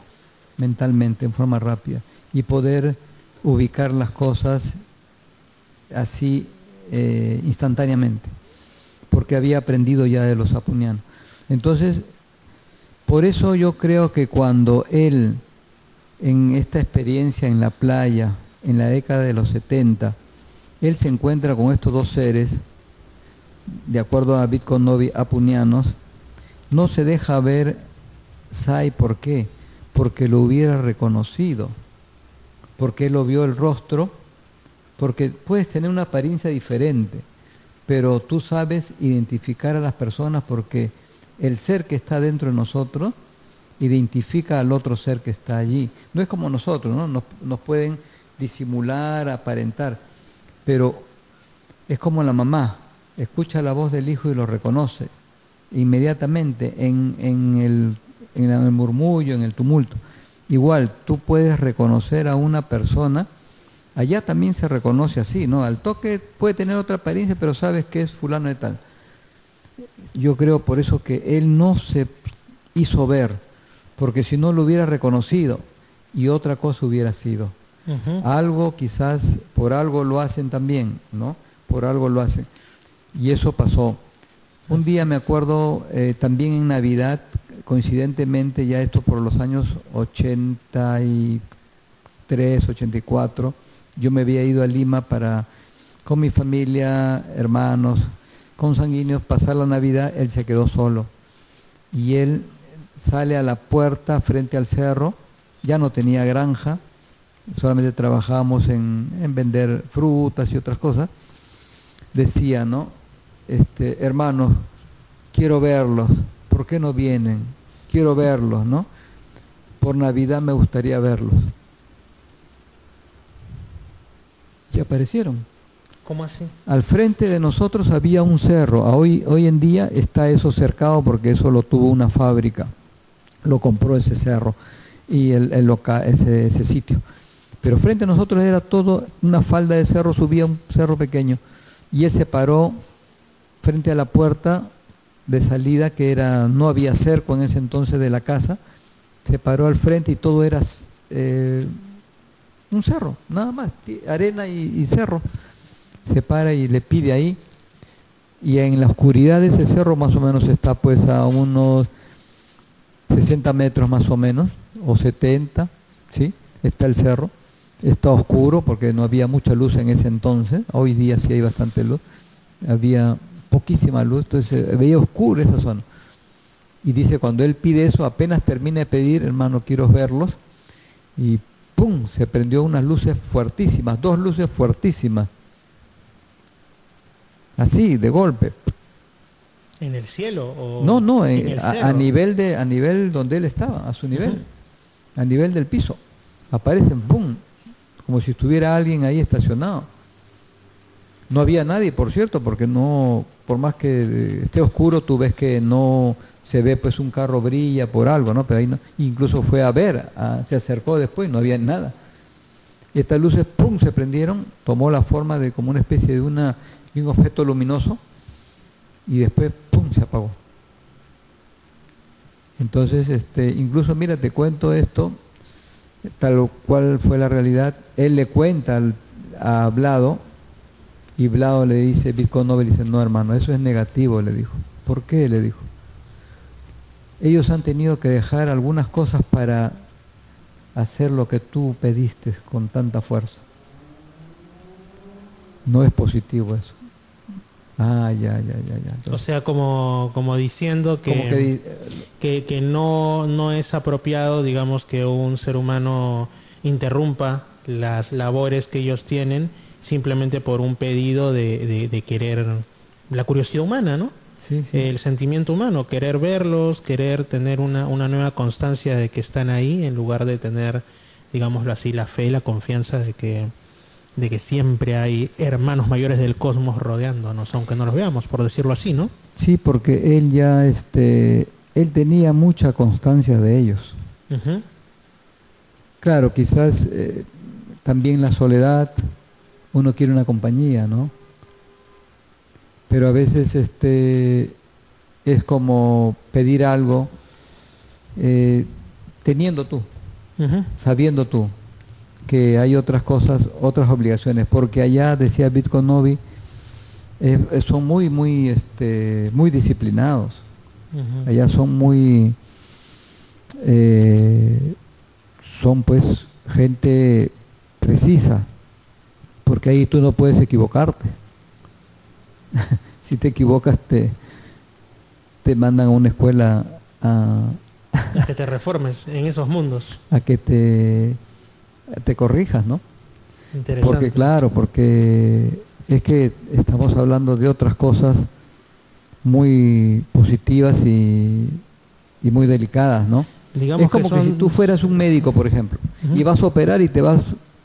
mentalmente, en forma rápida, y poder ubicar las cosas así eh, instantáneamente, porque había aprendido ya de los apunianos. Entonces, por eso yo creo que cuando él, en esta experiencia en la playa, en la década de los 70, él se encuentra con estos dos seres, de acuerdo a Novi apunianos, no se deja ver Sai, ¿por qué? Porque lo hubiera reconocido, porque él lo vio el rostro, porque puedes tener una apariencia diferente, pero tú sabes identificar a las personas porque el ser que está dentro de nosotros identifica al otro ser que está allí. No es como nosotros, ¿no? Nos, pueden disimular, aparentar pero es como la mamá, escucha la voz del hijo y lo reconoce inmediatamente en el murmullo, en el tumulto. Igual, tú puedes reconocer a una persona, allá también se reconoce así, ¿no? Al toque puede tener otra apariencia, pero sabes que es fulano de tal. Yo creo por eso que él no se hizo ver, porque si no lo hubiera reconocido y otra cosa hubiera sido. Algo quizás, por algo lo hacen también, ¿no? Por algo lo hacen. Y eso pasó. Un día me acuerdo eh, también en Navidad, coincidentemente ya esto por los años 83, 84, yo me había ido a Lima para con mi familia, hermanos, consanguíneos, pasar la Navidad, él se quedó solo. Y él sale a la puerta frente al cerro, ya no tenía granja, solamente trabajábamos en, en vender frutas y otras cosas. Decía, ¿no? Este, hermanos, quiero verlos, ¿por qué no vienen? Quiero verlos, ¿no? Por Navidad me gustaría verlos. Y aparecieron. ¿Cómo así? Al frente de nosotros había un cerro. Hoy, hoy en día está eso cercado porque eso lo tuvo una fábrica. Lo compró ese cerro y el, el ese, ese sitio. Pero frente a nosotros era todo una falda de cerro, subía un cerro pequeño. Y él se paró frente a la puerta de salida, que era, no había cerco en ese entonces de la casa, se paró al frente y todo era eh, un cerro, nada más, arena y, cerro. Se para y le pide ahí. Y en la oscuridad de ese cerro más o menos está pues a unos 60 metros más o menos, o 70, ¿sí? Está el cerro. Está oscuro porque no había mucha luz en ese entonces. Hoy día sí hay bastante luz. Había poquísima luz, entonces veía oscuro esa zona. Y dice, cuando él pide eso, apenas termina de pedir, hermano, quiero verlos. Y ¡pum! Se prendió unas luces fuertísimas, dos luces fuertísimas. Así, de golpe. ¿En el cielo? O no, no, a, nivel de, a nivel donde él estaba, a su nivel, a nivel del piso. Aparecen, ¡pum! Como si estuviera alguien ahí estacionado. No había nadie, por cierto, porque no, por más que esté oscuro, tú ves que no se ve pues un carro brilla por algo, ¿no? Pero ahí no, incluso fue a ver, se acercó después, no había nada. Estas luces, ¡pum!, se prendieron, tomó la forma de como una especie de, una, un objeto luminoso y después, ¡pum!, se apagó. Entonces, este, incluso, mira, te cuento esto, tal cual fue la realidad. Él le cuenta al, a Hablado, y Blado le dice, Bitcoin Nobel dice, no hermano, eso es negativo, le dijo. ¿Por qué? le dijo. Ellos han tenido que dejar algunas cosas para hacer lo que tú pediste con tanta fuerza. No es positivo eso. Ah, ya, ya, ya, ya. o sea, como, como diciendo que, que, que, no, no es apropiado, digamos, que un ser humano interrumpa las labores que ellos tienen simplemente por un pedido de, querer la curiosidad humana, ¿no? El sentimiento humano, querer verlos, querer tener una, una nueva constancia de que están ahí, en lugar de tener, digámoslo así, la fe y la confianza de que, de que siempre hay hermanos mayores del cosmos rodeándonos, aunque no los veamos, por decirlo así, ¿no? Sí, porque él ya, este, él tenía mucha constancia de ellos. Claro, quizás eh, también la soledad, uno quiere una compañía, ¿no? Pero a veces este, es como pedir algo eh, teniendo tú, sabiendo tú que hay otras cosas, otras obligaciones, porque allá, decía Bitcoin Novi, son muy, muy, este, muy disciplinados. Allá son muy, eh, son pues gente precisa, porque ahí tú no puedes equivocarte. [laughs] si te equivocas te, te mandan a una escuela a, a que te [laughs] reformes en esos mundos. A que te, te corrijas, ¿no? Porque claro, porque es que estamos hablando de otras cosas muy positivas y, y muy delicadas, ¿no? Digamos es como que, si tú fueras un médico, por ejemplo, y vas a operar y te vas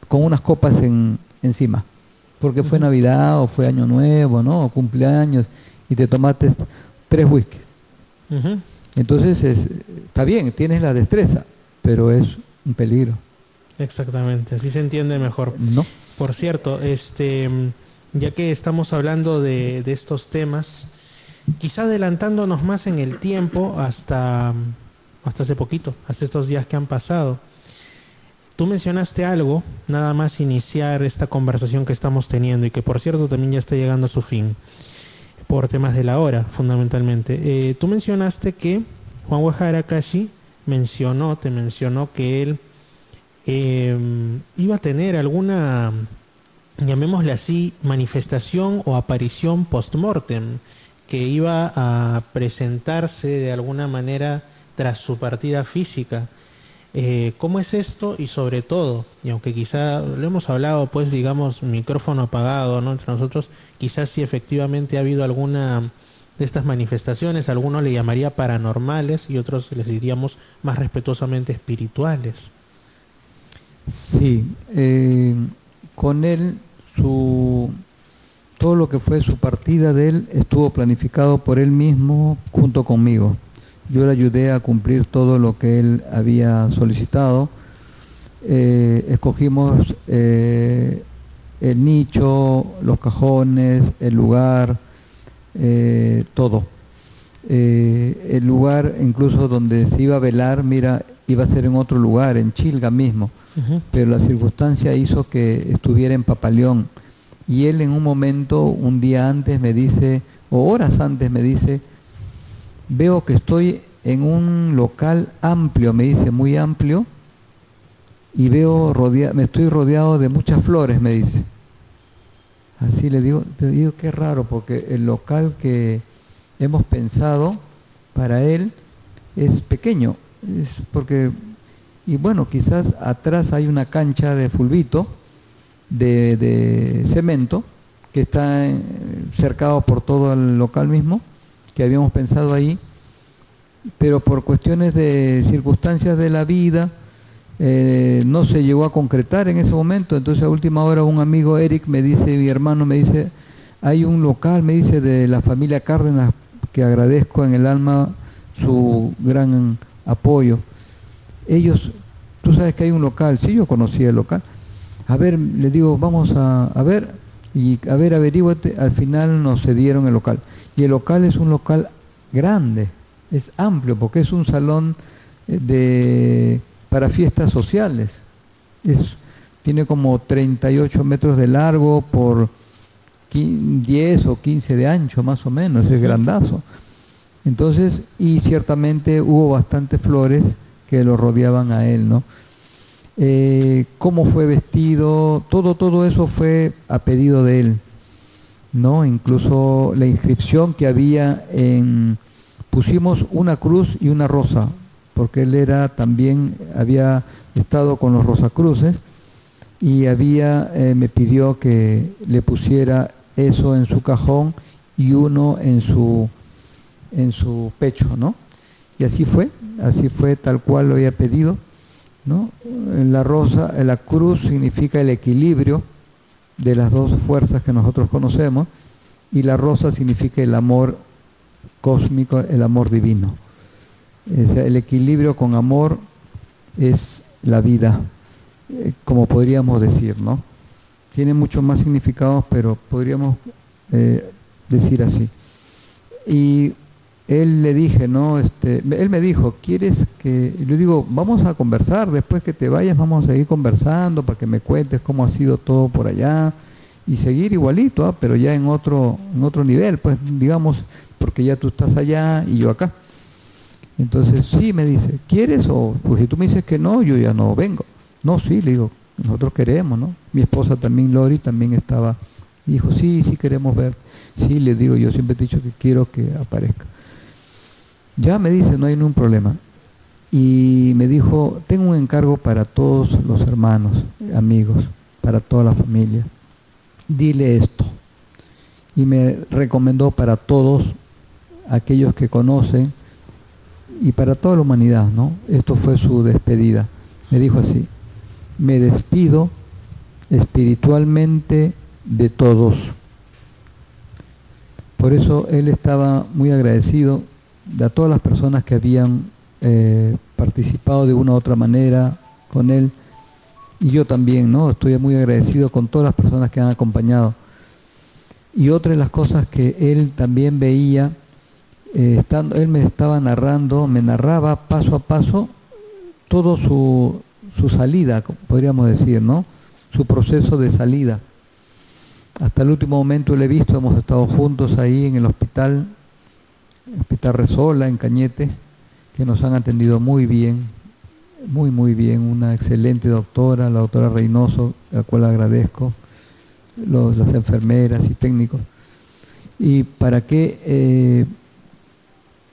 con unas copas en, encima, porque fue Navidad o fue Año Nuevo, ¿no? O cumpleaños y te tomaste tres whiskies. Entonces está bien, tienes la destreza, pero es un peligro. Exactamente, así se entiende mejor. No. Por cierto, este, ya que estamos hablando de, de estos temas, quizá adelantándonos más en el tiempo hasta, hasta hace poquito, hasta estos días que han pasado. Tú mencionaste algo, nada más iniciar esta conversación que estamos teniendo y que por cierto también ya está llegando a su fin, por temas de la hora fundamentalmente. Eh, tú mencionaste que Juan Guajara Kashi mencionó, te mencionó que él em, iba a tener alguna llamémosle así, manifestación o aparición post-mortem, que iba a presentarse de alguna manera tras su partida física. Eh, ¿Cómo es esto? Y sobre todo, y aunque quizá lo hemos hablado, pues digamos, micrófono apagado, ¿no? Entre nosotros, quizás si efectivamente ha habido alguna de estas manifestaciones, algunos le llamaría paranormales y otros les diríamos más respetuosamente espirituales. Sí, eh, con él su todo lo que fue su partida de él estuvo planificado por él mismo junto conmigo. Yo le ayudé a cumplir todo lo que él había solicitado. Eh, escogimos eh, el nicho, los cajones, el lugar, eh, todo. el lugar incluso donde se iba a velar, mira, iba a ser en otro lugar, en Chilga mismo, pero la circunstancia hizo que estuviera en Papaleón. Y él en un momento, un día antes me dice, o horas antes me dice, veo que estoy en un local amplio, me dice, muy amplio, y veo rodea, me estoy rodeado de muchas flores, me dice. Así le digo, pero digo, qué raro, porque el local que hemos pensado para él es pequeño, es porque, y bueno, quizás atrás hay una cancha de fulbito, de, de cemento, que está cercado por todo el local mismo, que habíamos pensado ahí, pero por cuestiones de circunstancias de la vida eh, no se llegó a concretar en ese momento. Entonces a última hora un amigo Eric me dice, mi hermano me dice, hay un local, me dice, de la familia Cárdenas que agradezco en el alma su gran apoyo. Ellos, tú sabes que hay un local, sí, yo conocía el local. A ver, le digo, vamos a, ver, y a ver, averíguate, al final nos cedieron el local. Y el local es un local grande, es amplio porque es un salón eh, de, para fiestas sociales. Es, tiene como 38 metros de largo por 10 o 15 de ancho más o menos, es grandazo. Entonces, y ciertamente hubo bastantes flores que lo rodeaban a él, ¿no? Eh, cómo fue vestido, todo, todo eso fue a pedido de él, ¿no? Incluso la inscripción que había en, pusimos una cruz y una rosa, porque él era también, había estado con los Rosacruces y había, eh, me pidió que le pusiera eso en su cajón y uno en su, en su pecho, ¿no? Y así fue, así fue tal cual lo había pedido, ¿no? La rosa, la cruz significa el equilibrio de las dos fuerzas que nosotros conocemos y la rosa significa el amor cósmico, el amor divino. el equilibrio con amor es la vida, eh, como podríamos decir, ¿no? Tiene mucho más significados, pero podríamos eh, decir así. Y él le dije, ¿no? Este, él me dijo, ¿quieres que...? Yo digo, vamos a conversar, después que te vayas vamos a seguir conversando para que me cuentes cómo ha sido todo por allá y seguir igualito, ¿ah? pero ya en otro, en otro nivel, pues digamos, porque ya tú estás allá y yo acá. Entonces, sí, me dice, ¿quieres? O pues si tú me dices que no, yo ya no vengo. No, sí, le digo, nosotros queremos, ¿no? Mi esposa también, Lori, también estaba, dijo, sí, sí queremos ver. Sí, le digo, yo siempre he dicho que quiero que aparezca. Ya me dice, no hay ningún problema. Y me dijo, tengo un encargo para todos los hermanos, amigos, para toda la familia. Dile esto. Y me recomendó para todos aquellos que conocen y para toda la humanidad, ¿no? Esto fue su despedida. Me dijo así, me despido espiritualmente de todos. Por eso él estaba muy agradecido de todas las personas que habían eh, participado de una u otra manera con él. Y yo también, ¿no? Estoy muy agradecido con todas las personas que han acompañado. Y otra de las cosas que él también veía eh, estando, él me estaba narrando, me narraba paso a paso todo su, su salida, podríamos decir, ¿no? Su proceso de salida. Hasta el último momento le he visto, hemos estado juntos ahí en el hospital, Hospital Resola, en Cañete, que nos han atendido muy bien, muy, muy bien. Una excelente doctora, la doctora Reynoso, a la cual agradezco. las enfermeras y técnicos, y para que eh,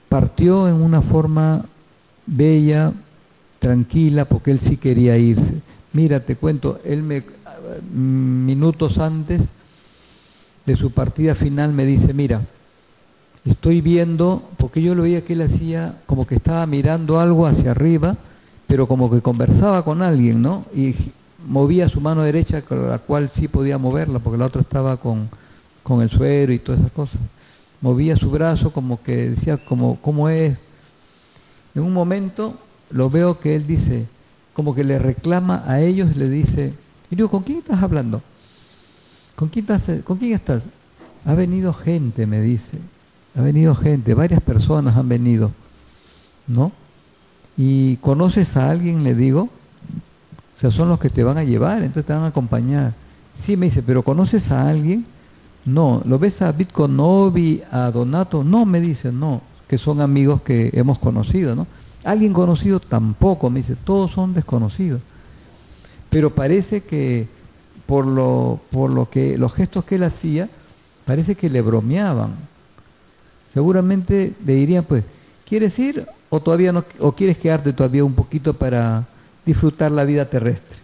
partió en una forma bella, tranquila, porque él sí quería irse. Mira, te cuento, él me, minutos antes de su partida final me dice, mira, estoy viendo, porque yo lo veía que él hacía como que estaba mirando algo hacia arriba, pero como que conversaba con alguien, ¿no? Y movía su mano derecha, con la cual sí podía moverla, porque la otra estaba con, con el suero y todas esas cosas. Movía su brazo como que decía, como, ¿cómo es? En un momento lo veo que él dice, como que le reclama a ellos, le dice, y digo, ¿con quién estás hablando? ¿Con quién estás? ¿Con quién estás? Ha venido gente, me dice. Ha venido gente, varias personas han venido, ¿no? Y conoces a alguien, le digo, o sea, son los que te van a llevar, entonces te van a acompañar. Sí, me dice, pero ¿conoces a alguien? No, ¿lo ves a Bitcoin Novi, a Donato? No, me dice, no, que son amigos que hemos conocido, ¿no? Alguien conocido tampoco, me dice, todos son desconocidos. Pero parece que por lo, por lo que los gestos que él hacía, parece que le bromeaban. Seguramente le dirían, pues, ¿quieres ir o todavía no o quieres quedarte todavía un poquito para disfrutar la vida terrestre?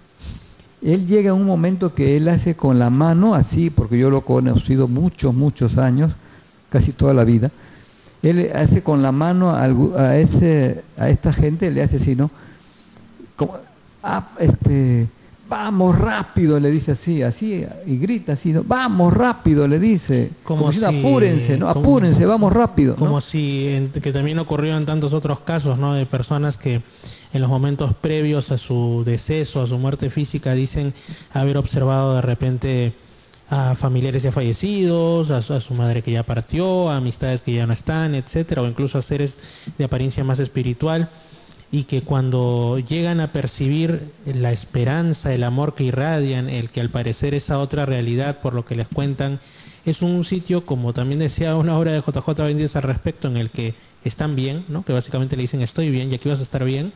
Él llega a un momento que él hace con la mano así, porque yo lo he conocido muchos, muchos años, casi toda la vida. Él hace con la mano a, ese, a esta gente, le hace así, ¿no? Como, ah, este, vamos rápido, le dice así, así, y grita así, ¿no? vamos rápido, le dice, como, si, apúrense, ¿no? apúrense, vamos rápido. Como si, que también ocurrió en tantos otros casos, ¿no? De personas que en los momentos previos a su deceso, a su muerte física, dicen haber observado de repente a familiares ya fallecidos, a su, madre que ya partió, a amistades que ya no están, etcétera, o incluso a seres de apariencia más espiritual y que cuando llegan a percibir la esperanza, el amor que irradian, el que al parecer esa otra realidad, por lo que les cuentan, es un sitio, como también decía una obra de JJ Benítez al respecto, en el que están bien, ¿no? que básicamente le dicen estoy bien y aquí vas a estar bien,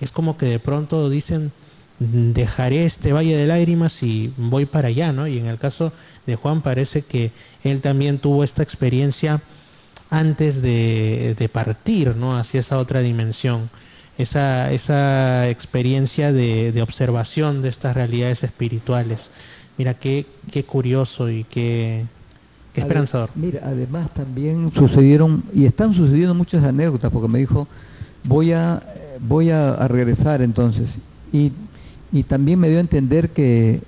es como que de pronto dicen dejaré este valle de lágrimas y voy para allá, ¿no? Y en el caso de Juan parece que él también tuvo esta experiencia antes de, de partir, ¿no? Hacia esa otra dimensión esa, esa experiencia de, observación de estas realidades espirituales. Mira, qué, qué curioso y qué, qué esperanzador. Mira, además también sucedieron, y están sucediendo muchas anécdotas, porque me dijo, voy a, voy a, regresar entonces. Y, y, también me dio a entender que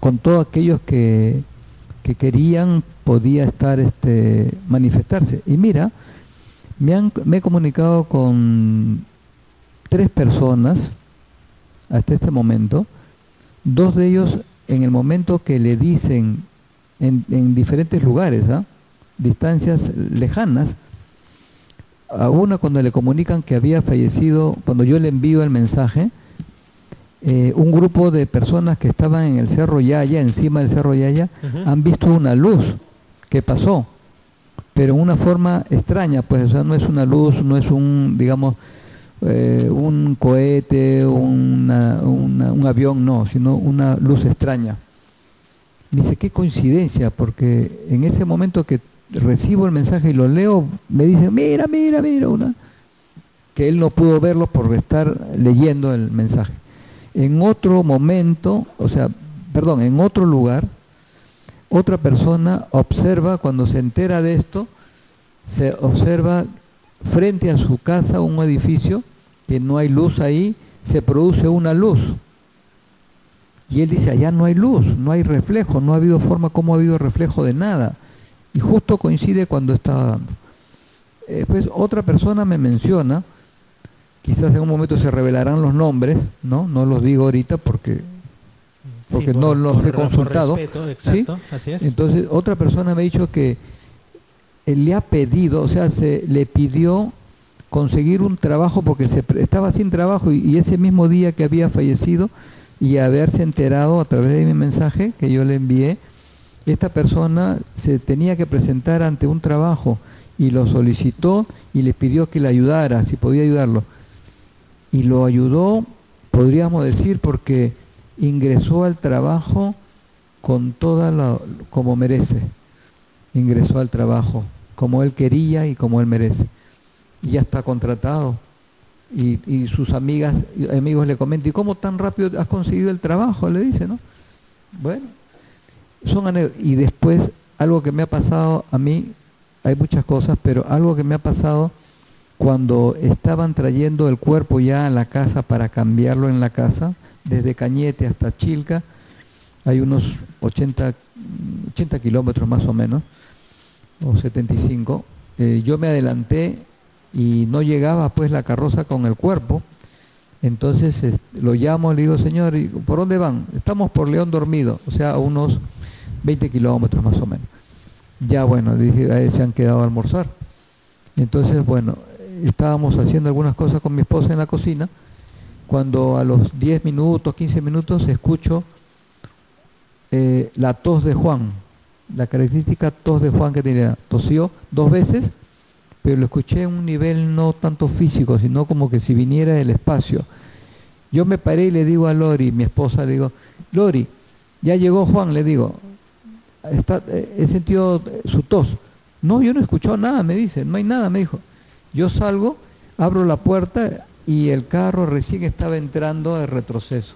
con todos aquellos que, que querían podía estar este manifestarse. Y mira, me, han, me he comunicado con tres personas hasta este momento, dos de ellos en el momento que le dicen en, diferentes lugares, ¿ah? distancias lejanas, a una cuando le comunican que había fallecido, cuando yo le envío el mensaje, eh, un grupo de personas que estaban en el Cerro Yaya, encima del Cerro Yaya, han visto una luz que pasó, pero en una forma extraña, pues o sea, no es una luz, no es un, digamos, eh, un cohete, una, un avión, no, sino una luz extraña. dice, qué coincidencia, porque en ese momento que recibo el mensaje y lo leo, me dice, mira, mira, mira, una, que él no pudo verlo por estar leyendo el mensaje. En otro momento, o sea, perdón, en otro lugar, otra persona observa, cuando se entera de esto, se observa frente a su casa, un edificio, que no hay luz ahí, se produce una luz. Y él dice, allá no hay luz, no hay reflejo, no ha habido forma como ha habido reflejo de nada. Y justo coincide cuando estaba dando. Después otra persona me menciona, quizás en un momento se revelarán los nombres, ¿no? No los digo ahorita porque porque no los he consultado. Entonces otra persona me ha dicho que le ha pedido, o sea, se le pidió conseguir un trabajo porque se, estaba sin trabajo y, ese mismo día que había fallecido y haberse enterado a través de mi mensaje que yo le envié, esta persona se tenía que presentar ante un trabajo y lo solicitó y le pidió que le ayudara, si podía ayudarlo. Y lo ayudó, podríamos decir, porque ingresó al trabajo con toda la, como merece. Ingresó al trabajo, como él quería y como él merece. Y ya está contratado. Y, sus amigas y amigos le comentan, ¿y cómo tan rápido has conseguido el trabajo? Le dice, ¿no? Bueno, son y después algo que me ha pasado a mí, hay muchas cosas, pero algo que me ha pasado cuando estaban trayendo el cuerpo ya a la casa para cambiarlo en la casa, desde Cañete hasta Chilca, hay unos 80, 80 kilómetros más o menos, o 75, eh, yo me adelanté y no llegaba pues la carroza con el cuerpo, entonces lo llamo, le digo, señor, ¿por dónde van? Estamos por León Dormido, o sea, unos 20 kilómetros más o menos. Ya bueno, dije, se han quedado a almorzar. Entonces, bueno, estábamos haciendo algunas cosas con mi esposa en la cocina, cuando a los 10 minutos, 15 minutos escucho eh, la tos de Juan, la característica tos de Juan que tenía. Tosió dos veces, pero lo escuché en un nivel no tanto físico, sino como que si viniera del espacio. Yo me paré y le digo a Lori, mi esposa, le digo, Lori, ya llegó Juan, le digo, eh, he sentido su tos. No, yo no he escuchado nada, me dice, no hay nada, me dijo. Yo salgo, abro la puerta y el carro recién estaba entrando de retroceso.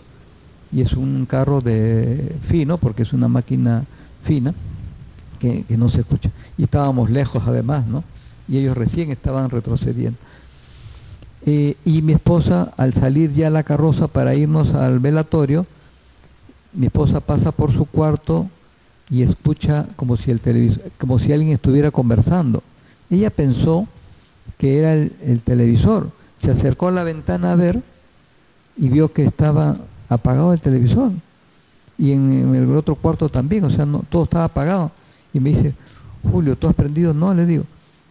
Y es un carro de fino, porque es una máquina fina, que, no se escucha. Y estábamos lejos además, ¿no? Y ellos recién estaban retrocediendo. Eh, y mi esposa, al salir ya la carroza para irnos al velatorio, mi esposa pasa por su cuarto y escucha como si, el como si alguien estuviera conversando. Ella pensó que era el, televisor. Se acercó a la ventana a ver y vio que estaba apagado el televisor. Y en, el otro cuarto también, o sea, no, todo estaba apagado. Y me dice, Julio, ¿tú has prendido? No, le digo.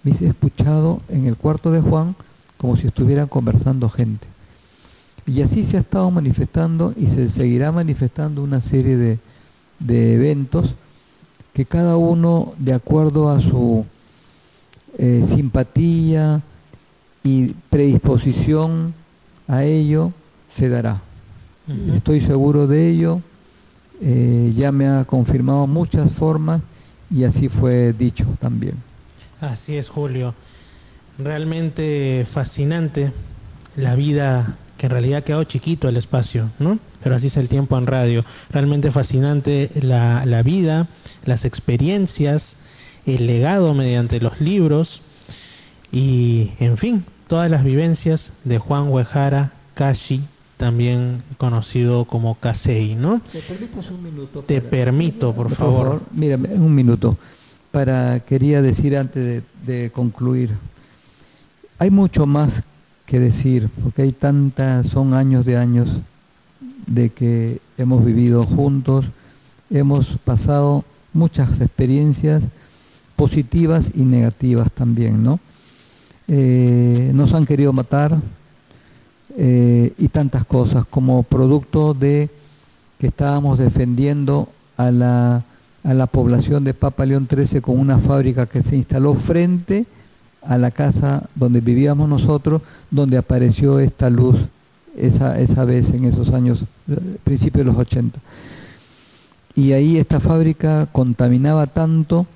Me dice, he escuchado en el cuarto de Juan como si estuvieran conversando gente. Y así se ha estado manifestando y se seguirá manifestando una serie de, de eventos que cada uno, de acuerdo a su eh, simpatía y predisposición a ello se dará. Estoy seguro de ello, eh, ya me ha confirmado muchas formas y así fue dicho también. Así es, Julio. Realmente fascinante la vida que en realidad ha quedado chiquito el espacio, ¿no? Pero así es el tiempo en radio. Realmente fascinante la, la vida, las experiencias, el legado mediante los libros y, en fin, todas las vivencias de Juan Huejara Kashi, también conocido como Kasei, ¿no? ¿Te permites un minuto? Te permito, por, favor. Mira, un minuto. Para, quería decir antes de, de concluir, hay mucho más que decir, porque hay tantas, son años de años de que hemos vivido juntos, hemos pasado muchas experiencias positivas y negativas también, ¿no? Eh, nos han querido matar eh, y tantas cosas como producto de que estábamos defendiendo a la, a la población de Papa León 13 con una fábrica que se instaló frente a la casa donde vivíamos nosotros, donde apareció esta luz esa, esa vez en esos años, eh, principios de los 80. Y ahí esta fábrica contaminaba tanto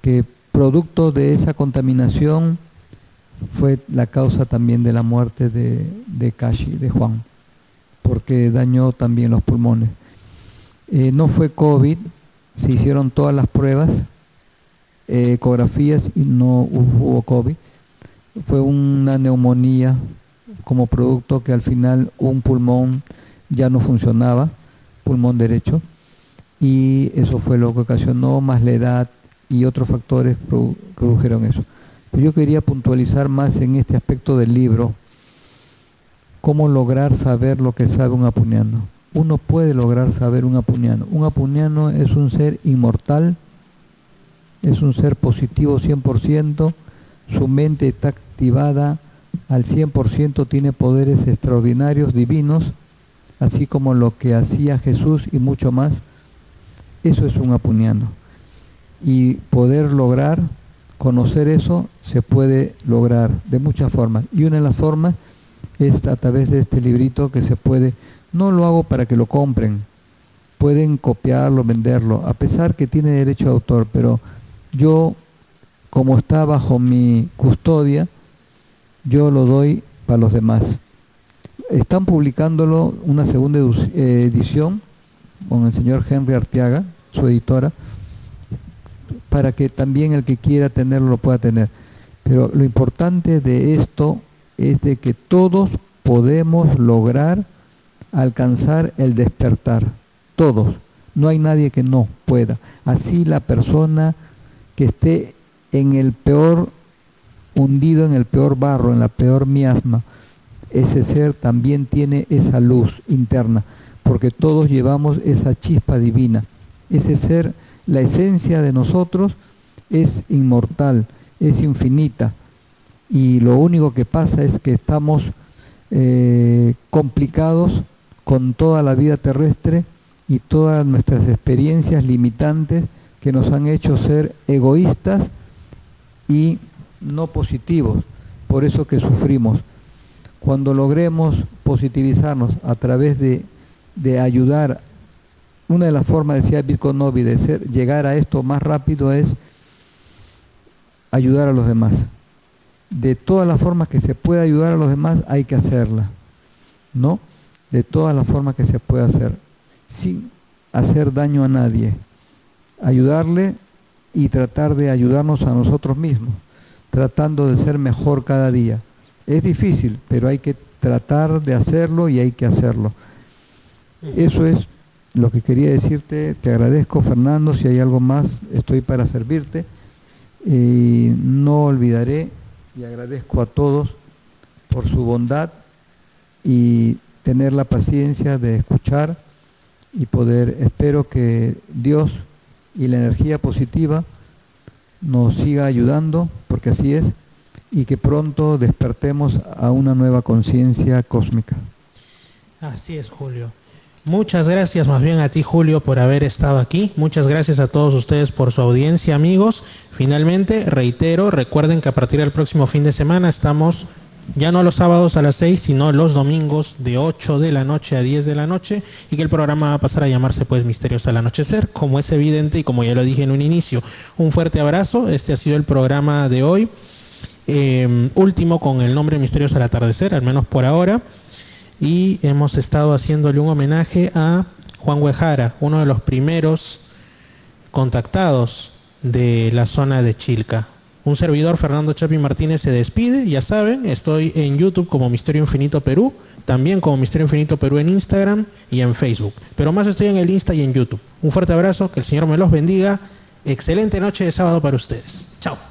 que producto de esa contaminación fue la causa también de la muerte de, de Kashi, de Juan, porque dañó también los pulmones. Eh, no fue COVID, se hicieron todas las pruebas, eh, ecografías y no hubo COVID. Fue una neumonía como producto que al final un pulmón ya no funcionaba, pulmón derecho, y eso fue lo que ocasionó más la edad y otros factores produjeron eso. Pero yo quería puntualizar más en este aspecto del libro, cómo lograr saber lo que sabe un apuñano. Uno puede lograr saber un apuñano. Un apuñano es un ser inmortal, es un ser positivo 100%, su mente está activada al 100%, tiene poderes extraordinarios, divinos, así como lo que hacía Jesús y mucho más. Eso es un apuñano y poder lograr conocer eso se puede lograr de muchas formas. Y una de las formas es a través de este librito que se puede, no lo hago para que lo compren, pueden copiarlo, venderlo, a pesar que tiene derecho de autor, pero yo, como está bajo mi custodia, yo lo doy para los demás. Están publicándolo una segunda eh, edición con el señor Henry Arteaga, su editora, para que también el que quiera tenerlo lo pueda tener. Pero lo importante de esto es de que todos podemos lograr alcanzar el despertar. Todos. No hay nadie que no pueda. Así la persona que esté en el peor, hundido en el peor barro, en la peor miasma, ese ser también tiene esa luz interna, porque todos llevamos esa chispa divina. Ese ser, la esencia de nosotros es inmortal, es infinita, y lo único que pasa es que estamos eh, complicados con toda la vida terrestre y todas nuestras experiencias limitantes que nos han hecho ser egoístas y no positivos, por eso que sufrimos. Cuando logremos positivizarnos a través de, ayudar, una de las formas, decía Novi, de ser, llegar a esto más rápido es ayudar a los demás. De todas las formas que se puede ayudar a los demás hay que hacerla, ¿no? De todas las formas que se puede hacer, sin hacer daño a nadie. Ayudarle y tratar de ayudarnos a nosotros mismos, tratando de ser mejor cada día. Es difícil, pero hay que tratar de hacerlo y hay que hacerlo. Eso es lo que quería decirte. Te agradezco, Fernando. Si hay algo más, estoy para servirte. Y no olvidaré y agradezco a todos por su bondad y tener la paciencia de escuchar y poder, espero que Dios y la energía positiva nos siga ayudando, porque así es, y que pronto despertemos a una nueva conciencia cósmica. Así es, Julio. Muchas gracias más bien a ti, Julio, por haber estado aquí. Muchas gracias a todos ustedes por su audiencia, amigos. Finalmente, reitero, recuerden que a partir del próximo fin de semana estamos ya no los sábados a las 6, sino los domingos de 8 de la noche a 10 de la noche y que el programa va a pasar a llamarse pues Misterios al Anochecer, como es evidente y como ya lo dije en un inicio. Un fuerte abrazo, este ha sido el programa de hoy, em, último con el nombre Misterios al Atardecer, al menos por ahora, y hemos estado haciéndole un homenaje a Juan Huejara, uno de los primeros contactados de la zona de Chilca. Un servidor, Fernando Chapi Martínez, se despide. Ya saben, estoy en YouTube como Misterio Infinito Perú, también como Misterio Infinito Perú en Instagram y en Facebook. Pero más estoy en el Insta y en YouTube. Un fuerte abrazo, que el Señor me los bendiga. Excelente noche de sábado para ustedes. Chao.